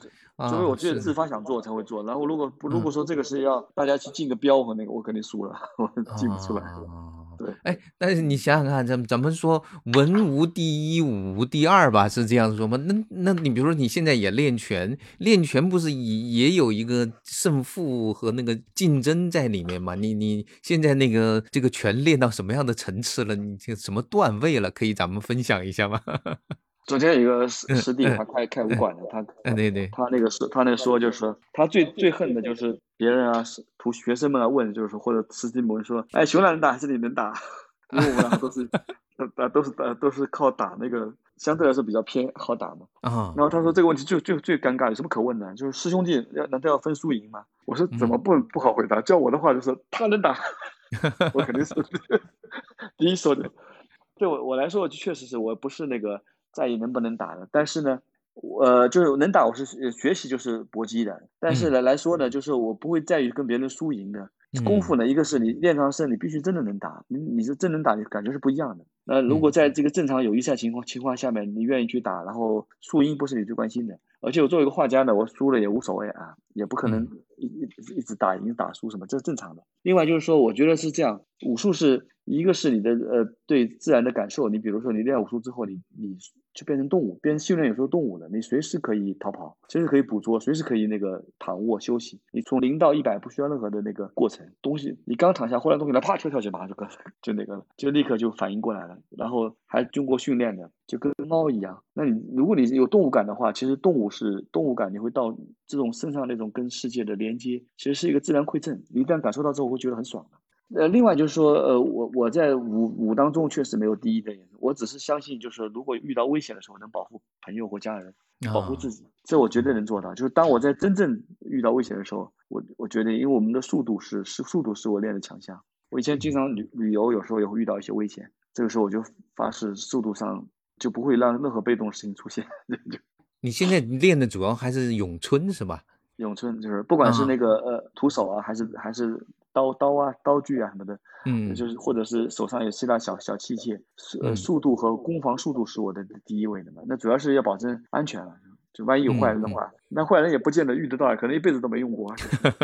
除非我自己自发想做，我才会做。然后如果不如果说这个是要大家去竞个标和那个，我肯定输了，我竞不出来。对，哎，但是你想想看，咱咱们说文无第一，武无第二吧，是这样说吗？那那你比如说你现在也练拳，练拳不是也也有一个胜负和那个竞争在里面吗？你你现在那个这个拳练到什么样的层次了？你这什么段位了？可以咱们分享一下吗？昨天有一个师师弟，他开开武馆的，他哎对对，他那个是，他那说就是他最最恨的就是别人啊，图学生们来问，就是说或者师弟们说，哎，熊男能打还是你能打？因为我们俩都是，呃都是呃都是靠打那个，相对来说比较偏好打嘛。啊。然后他说这个问题就就最尴尬，有什么可问的？就是师兄弟要难道要分输赢吗？我说怎么不不好回答？叫我的话就是他能打，我肯定是 第一说的。对我我来说，确实是我不是那个。在意能不能打的，但是呢，呃，就是能打，我是学习就是搏击的。但是呢来说呢，就是我不会在于跟别人输赢的。功夫呢，一个是你练成身，你必须真的能打，你你是真能打，你感觉是不一样的。那如果在这个正常友谊赛情况情况下面，你愿意去打，然后输赢不是你最关心的。而且我作为一个画家呢，我输了也无所谓啊，也不可能一一一直打赢打输什么，这是正常的。另外就是说，我觉得是这样，武术是一个是你的呃对自然的感受，你比如说你练武术之后，你你。就变成动物，变成训练有时候动物的，你随时可以逃跑，随时可以捕捉，随时可以那个躺卧休息。你从零到一百不需要任何的那个过程，东西你刚躺下，忽然东西来啪跳跳起，马上就跟 就那个了，就立刻就反应过来了。然后还经过训练的，就跟猫一样。那你如果你有动物感的话，其实动物是动物感，你会到这种身上那种跟世界的连接，其实是一个自然馈赠。你一旦感受到之后，会觉得很爽的。呃，另外就是说，呃，我我在武武当中确实没有第一的，我只是相信，就是如果遇到危险的时候，能保护朋友或家人，保护自己，这我绝对能做到。就是当我在真正遇到危险的时候，我我觉得，因为我们的速度是是速度是我练的强项。我以前经常旅旅游，有时候也会遇到一些危险，这个时候我就发誓，速度上就不会让任何被动的事情出现。你现在练的主要还是咏春是吧？咏春就是不管是那个呃徒手啊，还是还是。刀刀啊，刀具啊什么的，嗯，就是或者是手上有其他小小器械，呃，速度和攻防速度是我的第一位的嘛。那主要是要保证安全了，就万一有坏人的话，那坏人也不见得遇得到，可能一辈子都没用过。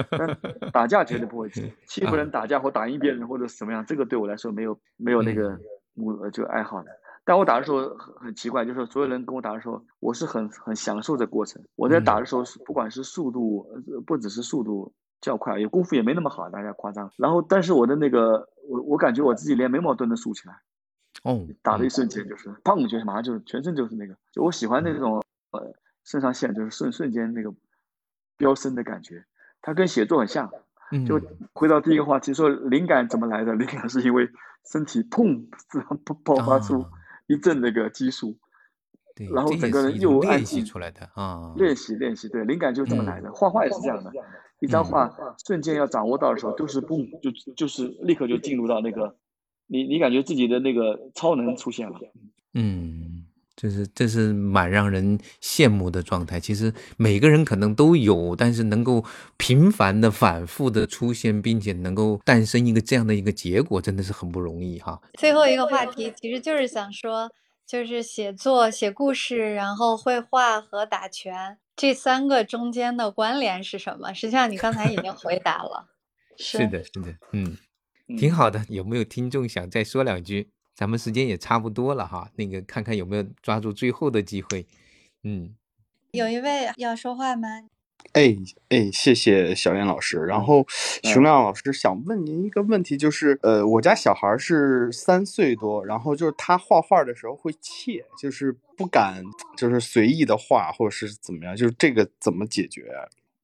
打架绝对不会 欺负人打架或打赢别人或者什么样，这个对我来说没有没有那个我就爱好的。但我打的时候很很奇怪，就是所有人跟我打的时候，我是很很享受这过程。我在打的时候是不管是速度，不只是速度。较快，也功夫也没那么好，大家夸张。然后，但是我的那个，我我感觉我自己连眉毛都能竖起来。哦，打的一瞬间就是，砰，就马上就是全身就是那个，就我喜欢那种呃肾上腺就是瞬瞬间那个飙升的感觉。它跟写作很像，就回到第一个话题，说灵感怎么来的？灵感是因为身体砰自然爆爆发出一阵那个激素，然后整个人又练习出来的啊，练习练习，对，灵感就是这么来的。画画也是这样的，一张画瞬间要掌握到的时候，都是嘣就就是立刻就进入到那个，你你感觉自己的那个超能出现了，嗯。这是这是蛮让人羡慕的状态。其实每个人可能都有，但是能够频繁的、反复的出现，并且能够诞生一个这样的一个结果，真的是很不容易哈。最后一个话题其实就是想说，就是写作、写故事，然后绘画和打拳这三个中间的关联是什么？实际上你刚才已经回答了。是的，是的，嗯，挺好的。有没有听众想再说两句？咱们时间也差不多了哈，那个看看有没有抓住最后的机会。嗯，有一位要说话吗？哎哎，谢谢小燕老师。然后熊亮老师想问您一个问题，就是呃，我家小孩是三岁多，然后就是他画画的时候会怯，就是不敢就是随意的画，或者是怎么样，就是这个怎么解决？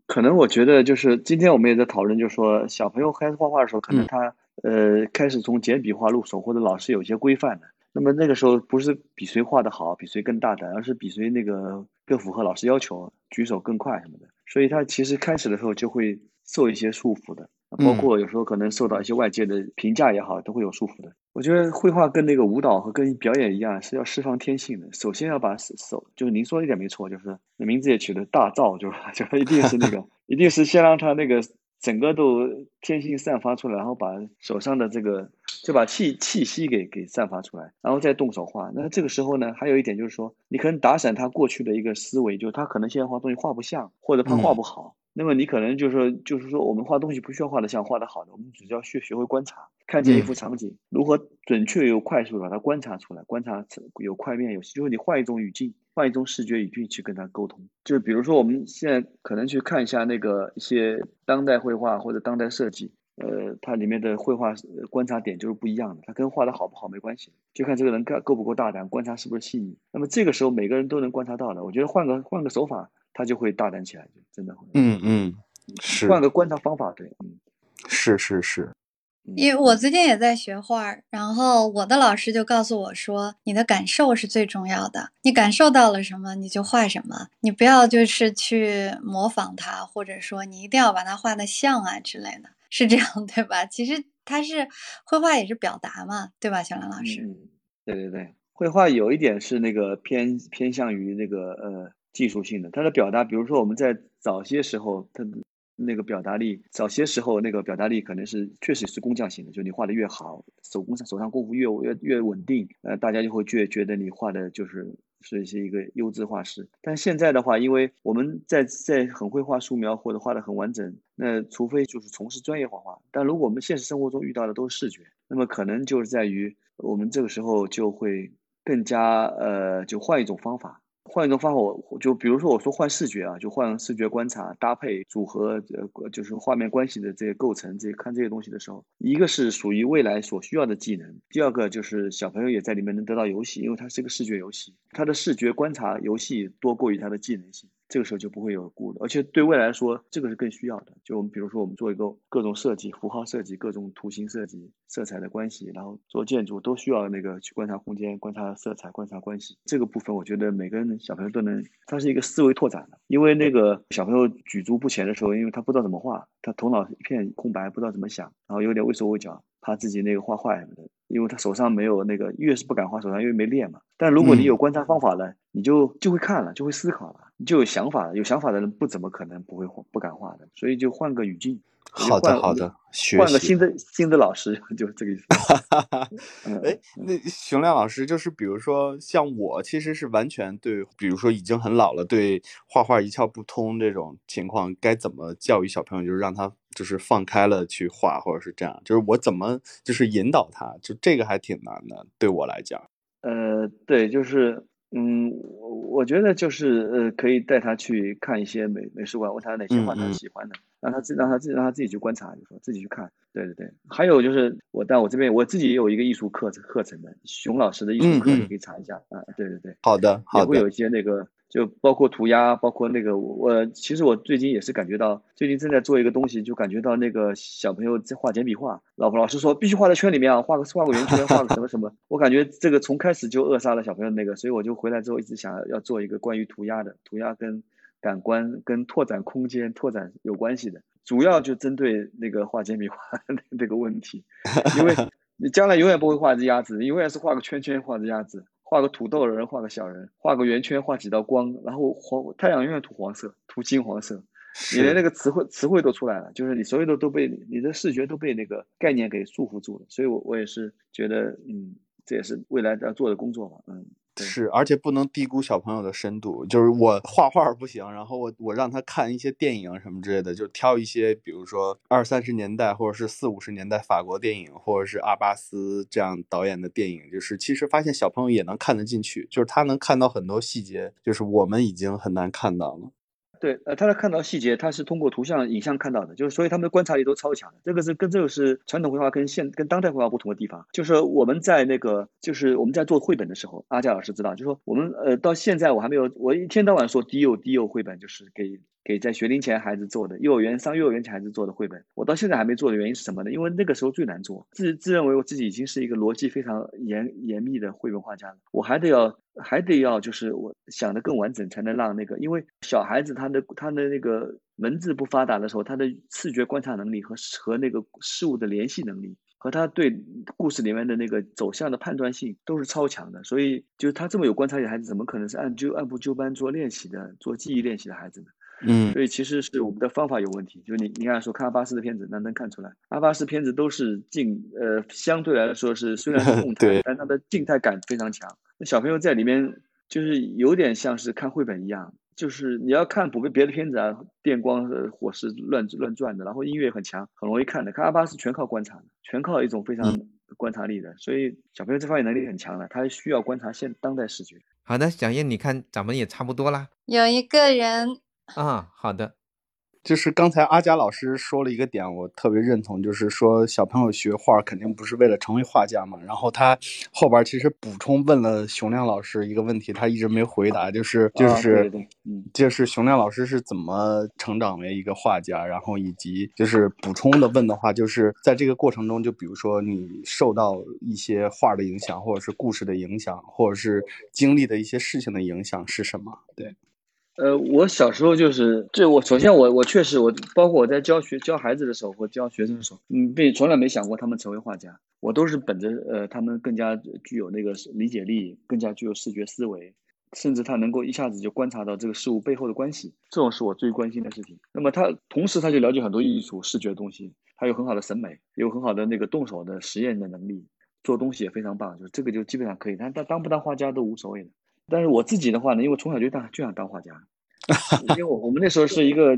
可能我觉得就是今天我们也在讨论，就是说小朋友开始画画的时候，可能他。呃，开始从简笔画入手，或者老师有一些规范的，那么那个时候不是比谁画的好，比谁更大胆，而是比谁那个更符合老师要求，举手更快什么的。所以他其实开始的时候就会受一些束缚的，包括有时候可能受到一些外界的评价也好，都会有束缚的。我觉得绘画跟那个舞蹈和跟表演一样，是要释放天性的。首先要把手，就是您说的一点没错，就是名字也取得大造，就是 就一定是那个，一定是先让他那个。整个都天性散发出来，然后把手上的这个就把气气息给给散发出来，然后再动手画。那这个时候呢，还有一点就是说，你可能打散他过去的一个思维，就是他可能现在画东西画不像，或者他画不好。那么你可能就是说，就是说我们画东西不需要画的像，画的好的，我们只要学学会观察，看见一幅场景，如何准确又快速把它观察出来，观察有块面有，就是你换一种语境。换一种视觉语境去跟他沟通，就比如说我们现在可能去看一下那个一些当代绘画或者当代设计，呃，它里面的绘画观察点就是不一样的，它跟画的好不好没关系，就看这个人够够不够大胆，观察是不是细腻。那么这个时候每个人都能观察到的，我觉得换个换个手法，他就会大胆起来，真的。嗯嗯，是换个观察方法，对，嗯，是是是。因为我最近也在学画，然后我的老师就告诉我说：“你的感受是最重要的，你感受到了什么，你就画什么，你不要就是去模仿它，或者说你一定要把它画的像啊之类的，是这样对吧？其实它是绘画也是表达嘛，对吧，小兰老师？嗯，对对对，绘画有一点是那个偏偏向于那个呃技术性的，它的表达，比如说我们在早些时候，它。那个表达力，早些时候那个表达力可能是确实是工匠型的，就你画的越好，手工上手上功夫越越越稳定，呃，大家就会觉觉得你画的就是是是一个优质画师。但现在的话，因为我们在在很会画素描或者画的很完整，那除非就是从事专业画画，但如果我们现实生活中遇到的都是视觉，那么可能就是在于我们这个时候就会更加呃，就换一种方法。换一种方法，我就比如说我说换视觉啊，就换视觉观察、搭配、组合，呃，就是画面关系的这些构成，这些看这些东西的时候，一个是属于未来所需要的技能，第二个就是小朋友也在里面能得到游戏，因为它是一个视觉游戏，它的视觉观察游戏多过于它的技能性。这个时候就不会有顾虑，而且对未来说，这个是更需要的。就我们比如说，我们做一个各种设计、符号设计、各种图形设计、色彩的关系，然后做建筑都需要那个去观察空间、观察色彩、观察关系。这个部分，我觉得每个人小朋友都能，它是一个思维拓展的。因为那个小朋友举足不前的时候，因为他不知道怎么画，他头脑一片空白，不知道怎么想，然后有点畏手畏脚，怕自己那个画坏什么的。因为他手上没有那个，越是不敢画，手上因为没练嘛。但如果你有观察方法了，你就就会看了，就会思考了，你就有想法了。有想法的人不怎么可能不会画不敢画的，所以就换个语境。好的，好的，换个新的新的老师，就是这个意思。哎，那熊亮老师，就是比如说像我，其实是完全对，比如说已经很老了，对画画一窍不通这种情况，该怎么教育小朋友，就是让他就是放开了去画，或者是这样，就是我怎么就是引导他，就这个还挺难的，对我来讲。呃，对，就是。嗯，我我觉得就是呃，可以带他去看一些美美术馆，问他哪些画他喜欢的，让他自让他自让他自己去观察，就说自己去看。对对对，还有就是我但我这边我自己也有一个艺术课课程的，熊老师的艺术课你可以查一下啊。对对对，好的，也会有一些那个。就包括涂鸦，包括那个我，其实我最近也是感觉到，最近正在做一个东西，就感觉到那个小朋友在画简笔画，老婆老师说必须画在圈里面啊，画个画个圆圈，画个什么什么，我感觉这个从开始就扼杀了小朋友那个，所以我就回来之后一直想要做一个关于涂鸦的，涂鸦跟感官跟拓展空间、拓展有关系的，主要就针对那个画简笔画这个问题，因为 你将来永远不会画一只鸭子，永远是画个圈圈画只鸭子。画个土豆人，画个小人，画个圆圈，画几道光，然后黄太阳永远涂黄色，涂金黄色，你连那个词汇词汇都出来了，就是你所有的都被你的视觉都被那个概念给束缚住了，所以我我也是觉得，嗯，这也是未来要做的工作吧，嗯。是，而且不能低估小朋友的深度。就是我画画不行，然后我我让他看一些电影什么之类的，就挑一些，比如说二三十年代或者是四五十年代法国电影，或者是阿巴斯这样导演的电影。就是其实发现小朋友也能看得进去，就是他能看到很多细节，就是我们已经很难看到了。对，呃，他的看到细节，他是通过图像、影像看到的，就是所以他们的观察力都超强的。这个是跟这个是传统绘画跟现跟当代绘画不同的地方。就是我们在那个，就是我们在做绘本的时候，阿佳老师知道，就说我们呃到现在我还没有，我一天到晚说低幼低幼绘本，就是给。给在学龄前孩子做的幼儿园上幼儿园前孩子做的绘本，我到现在还没做的原因是什么呢？因为那个时候最难做，自自认为我自己已经是一个逻辑非常严严密的绘本画家了，我还得要还得要就是我想的更完整，才能让那个，因为小孩子他的他的那个文字不发达的时候，他的视觉观察能力和和那个事物的联系能力，和他对故事里面的那个走向的判断性都是超强的，所以就是他这么有观察力的孩子，怎么可能是按就按部就班做练习的做记忆练习的孩子呢？嗯，所以其实是我们的方法有问题。就是你你看说看阿巴斯的片子，那能看出来，阿巴斯片子都是静呃，相对来说是虽然是动态，但它的静态感非常强。那小朋友在里面就是有点像是看绘本一样，就是你要看普遍别的片子啊，电光火石乱乱转的，然后音乐很强，很容易看的。看阿巴斯全靠观察，全靠一种非常观察力的，所以小朋友这方面能力很强的，他需要观察现当代视觉。好的，小燕，你看咱们也差不多啦，有一个人。啊，好的。就是刚才阿佳老师说了一个点，我特别认同，就是说小朋友学画肯定不是为了成为画家嘛。然后他后边其实补充问了熊亮老师一个问题，他一直没回答，就是就是嗯，就是熊亮老师是怎么成长为一个画家，然后以及就是补充的问的话，就是在这个过程中，就比如说你受到一些画的影响，或者是故事的影响，或者是经历的一些事情的影响是什么？对。呃，我小时候就是，这我首先我我确实我包括我在教学教孩子的时候或教学生的时候，嗯，并从来没想过他们成为画家，我都是本着呃他们更加具有那个理解力，更加具有视觉思维，甚至他能够一下子就观察到这个事物背后的关系，这种是我最关心的事情。那么他同时他就了解很多艺术视觉的东西，他有很好的审美，有很好的那个动手的实验的能力，做东西也非常棒，就是这个就基本上可以，他他当不当画家都无所谓的。但是我自己的话呢，因为从小就当就想当画家，因为我我们那时候是一个，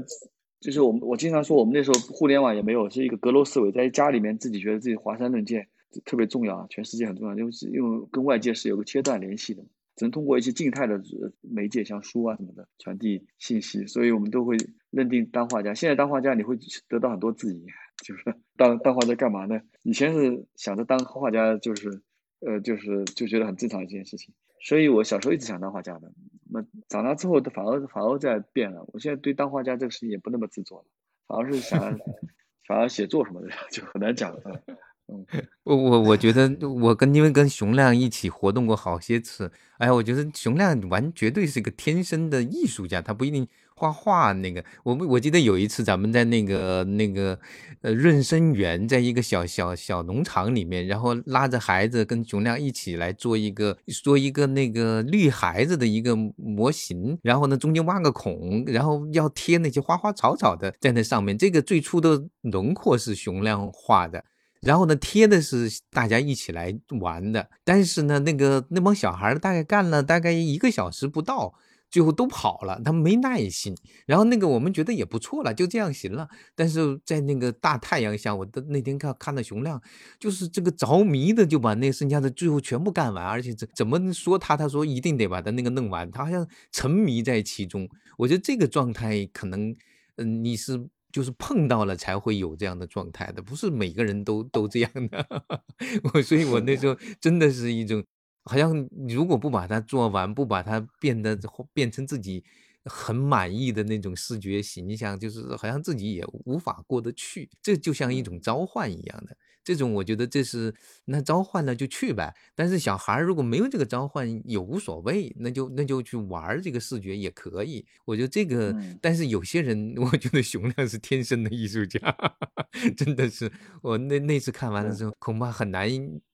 就是我们我经常说我们那时候互联网也没有，是一个阁楼思维，在家里面自己觉得自己华山论剑特别重要，全世界很重要，就是因为跟外界是有个切断联系的，只能通过一些静态的媒介，像书啊什么的传递信息，所以我们都会认定当画家。现在当画家你会得到很多质疑，就是当当画家干嘛呢？以前是想着当画家就是呃就是就觉得很正常一件事情。所以，我小时候一直想当画家的。那长大之后，反而反而在变了。我现在对当画家这个事情也不那么执着了，反而是想，反而写作什么的就很难讲了。我我我觉得我跟因为跟熊亮一起活动过好些次，哎，我觉得熊亮完绝对是个天生的艺术家，他不一定。画画那个，我我记得有一次咱们在那个那个呃润生园，在一个小小小农场里面，然后拉着孩子跟熊亮一起来做一个做一个那个绿孩子的一个模型，然后呢中间挖个孔，然后要贴那些花花草草的在那上面。这个最初的轮廓是熊亮画的，然后呢贴的是大家一起来玩的。但是呢那个那帮小孩大概干了大概一个小时不到。最后都跑了，他没耐心。然后那个我们觉得也不错了，就这样行了。但是在那个大太阳下，我的那天看看到熊亮，就是这个着迷的就把那剩下的最后全部干完，而且怎怎么说他？他说一定得把他那个弄完，他好像沉迷在其中。我觉得这个状态可能，嗯，你是就是碰到了才会有这样的状态的，不是每个人都都这样的。我所以，我那时候真的是一种。好像如果不把它做完，不把它变得变成自己很满意的那种视觉形象，就是好像自己也无法过得去。这就像一种召唤一样的。这种我觉得这是那召唤了就去呗。但是小孩如果没有这个召唤也无所谓，那就那就去玩这个视觉也可以。我觉得这个，但是有些人 我觉得熊亮是天生的艺术家，真的是我那那次看完了之后恐怕很难。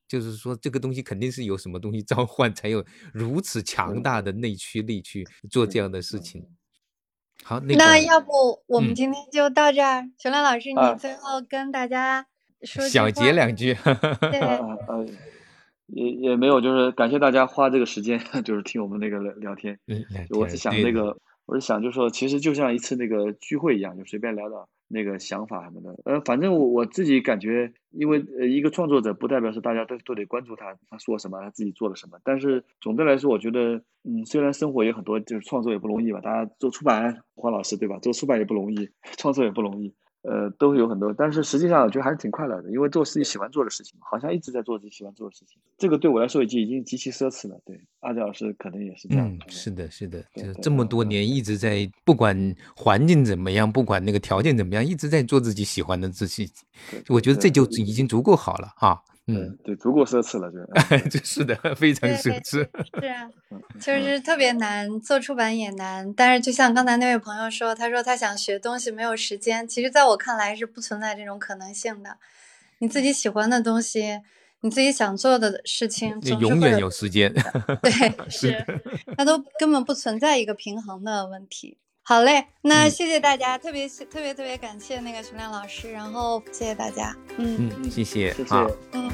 就是说，这个东西肯定是有什么东西召唤，才有如此强大的内驱力去做这样的事情。好，那要不我们今天就到这儿。熊亮老师，你最后跟大家说小结两句。对，呃，也也没有，就是感谢大家花这个时间，就是听我们那个聊聊天。我是想那个，我是想，就是说，其实就像一次那个聚会一样，就随便聊聊。那个想法什么的，呃，反正我我自己感觉，因为呃，一个创作者不代表是大家都都得关注他，他说什么，他自己做了什么。但是总的来说，我觉得，嗯，虽然生活也很多，就是创作也不容易吧，大家做出版，黄老师对吧？做出版也不容易，创作也不容易。呃，都有很多，但是实际上我觉得还是挺快乐的，因为做自己喜欢做的事情，好像一直在做自己喜欢做的事情。这个对我来说已经已经极其奢侈了。对，阿杰老师可能也是这样。嗯，是的，是的，就这么多年一直在，不管环境怎么样，不管那个条件怎么样，一直在做自己喜欢的自己。我觉得这就已经足够好了哈。嗯，对，足够奢侈了，就是的，非常奢侈。是啊，就是特别难做出版也难，但是就像刚才那位朋友说，他说他想学东西没有时间，其实在我看来是不存在这种可能性的。你自己喜欢的东西，你自己想做的事情，你永远有时间。对，是，它都根本不存在一个平衡的问题。好嘞，那谢谢大家，特别特别特别感谢那个熊亮老师，然后谢谢大家，嗯。嗯，谢谢，谢谢，嗯。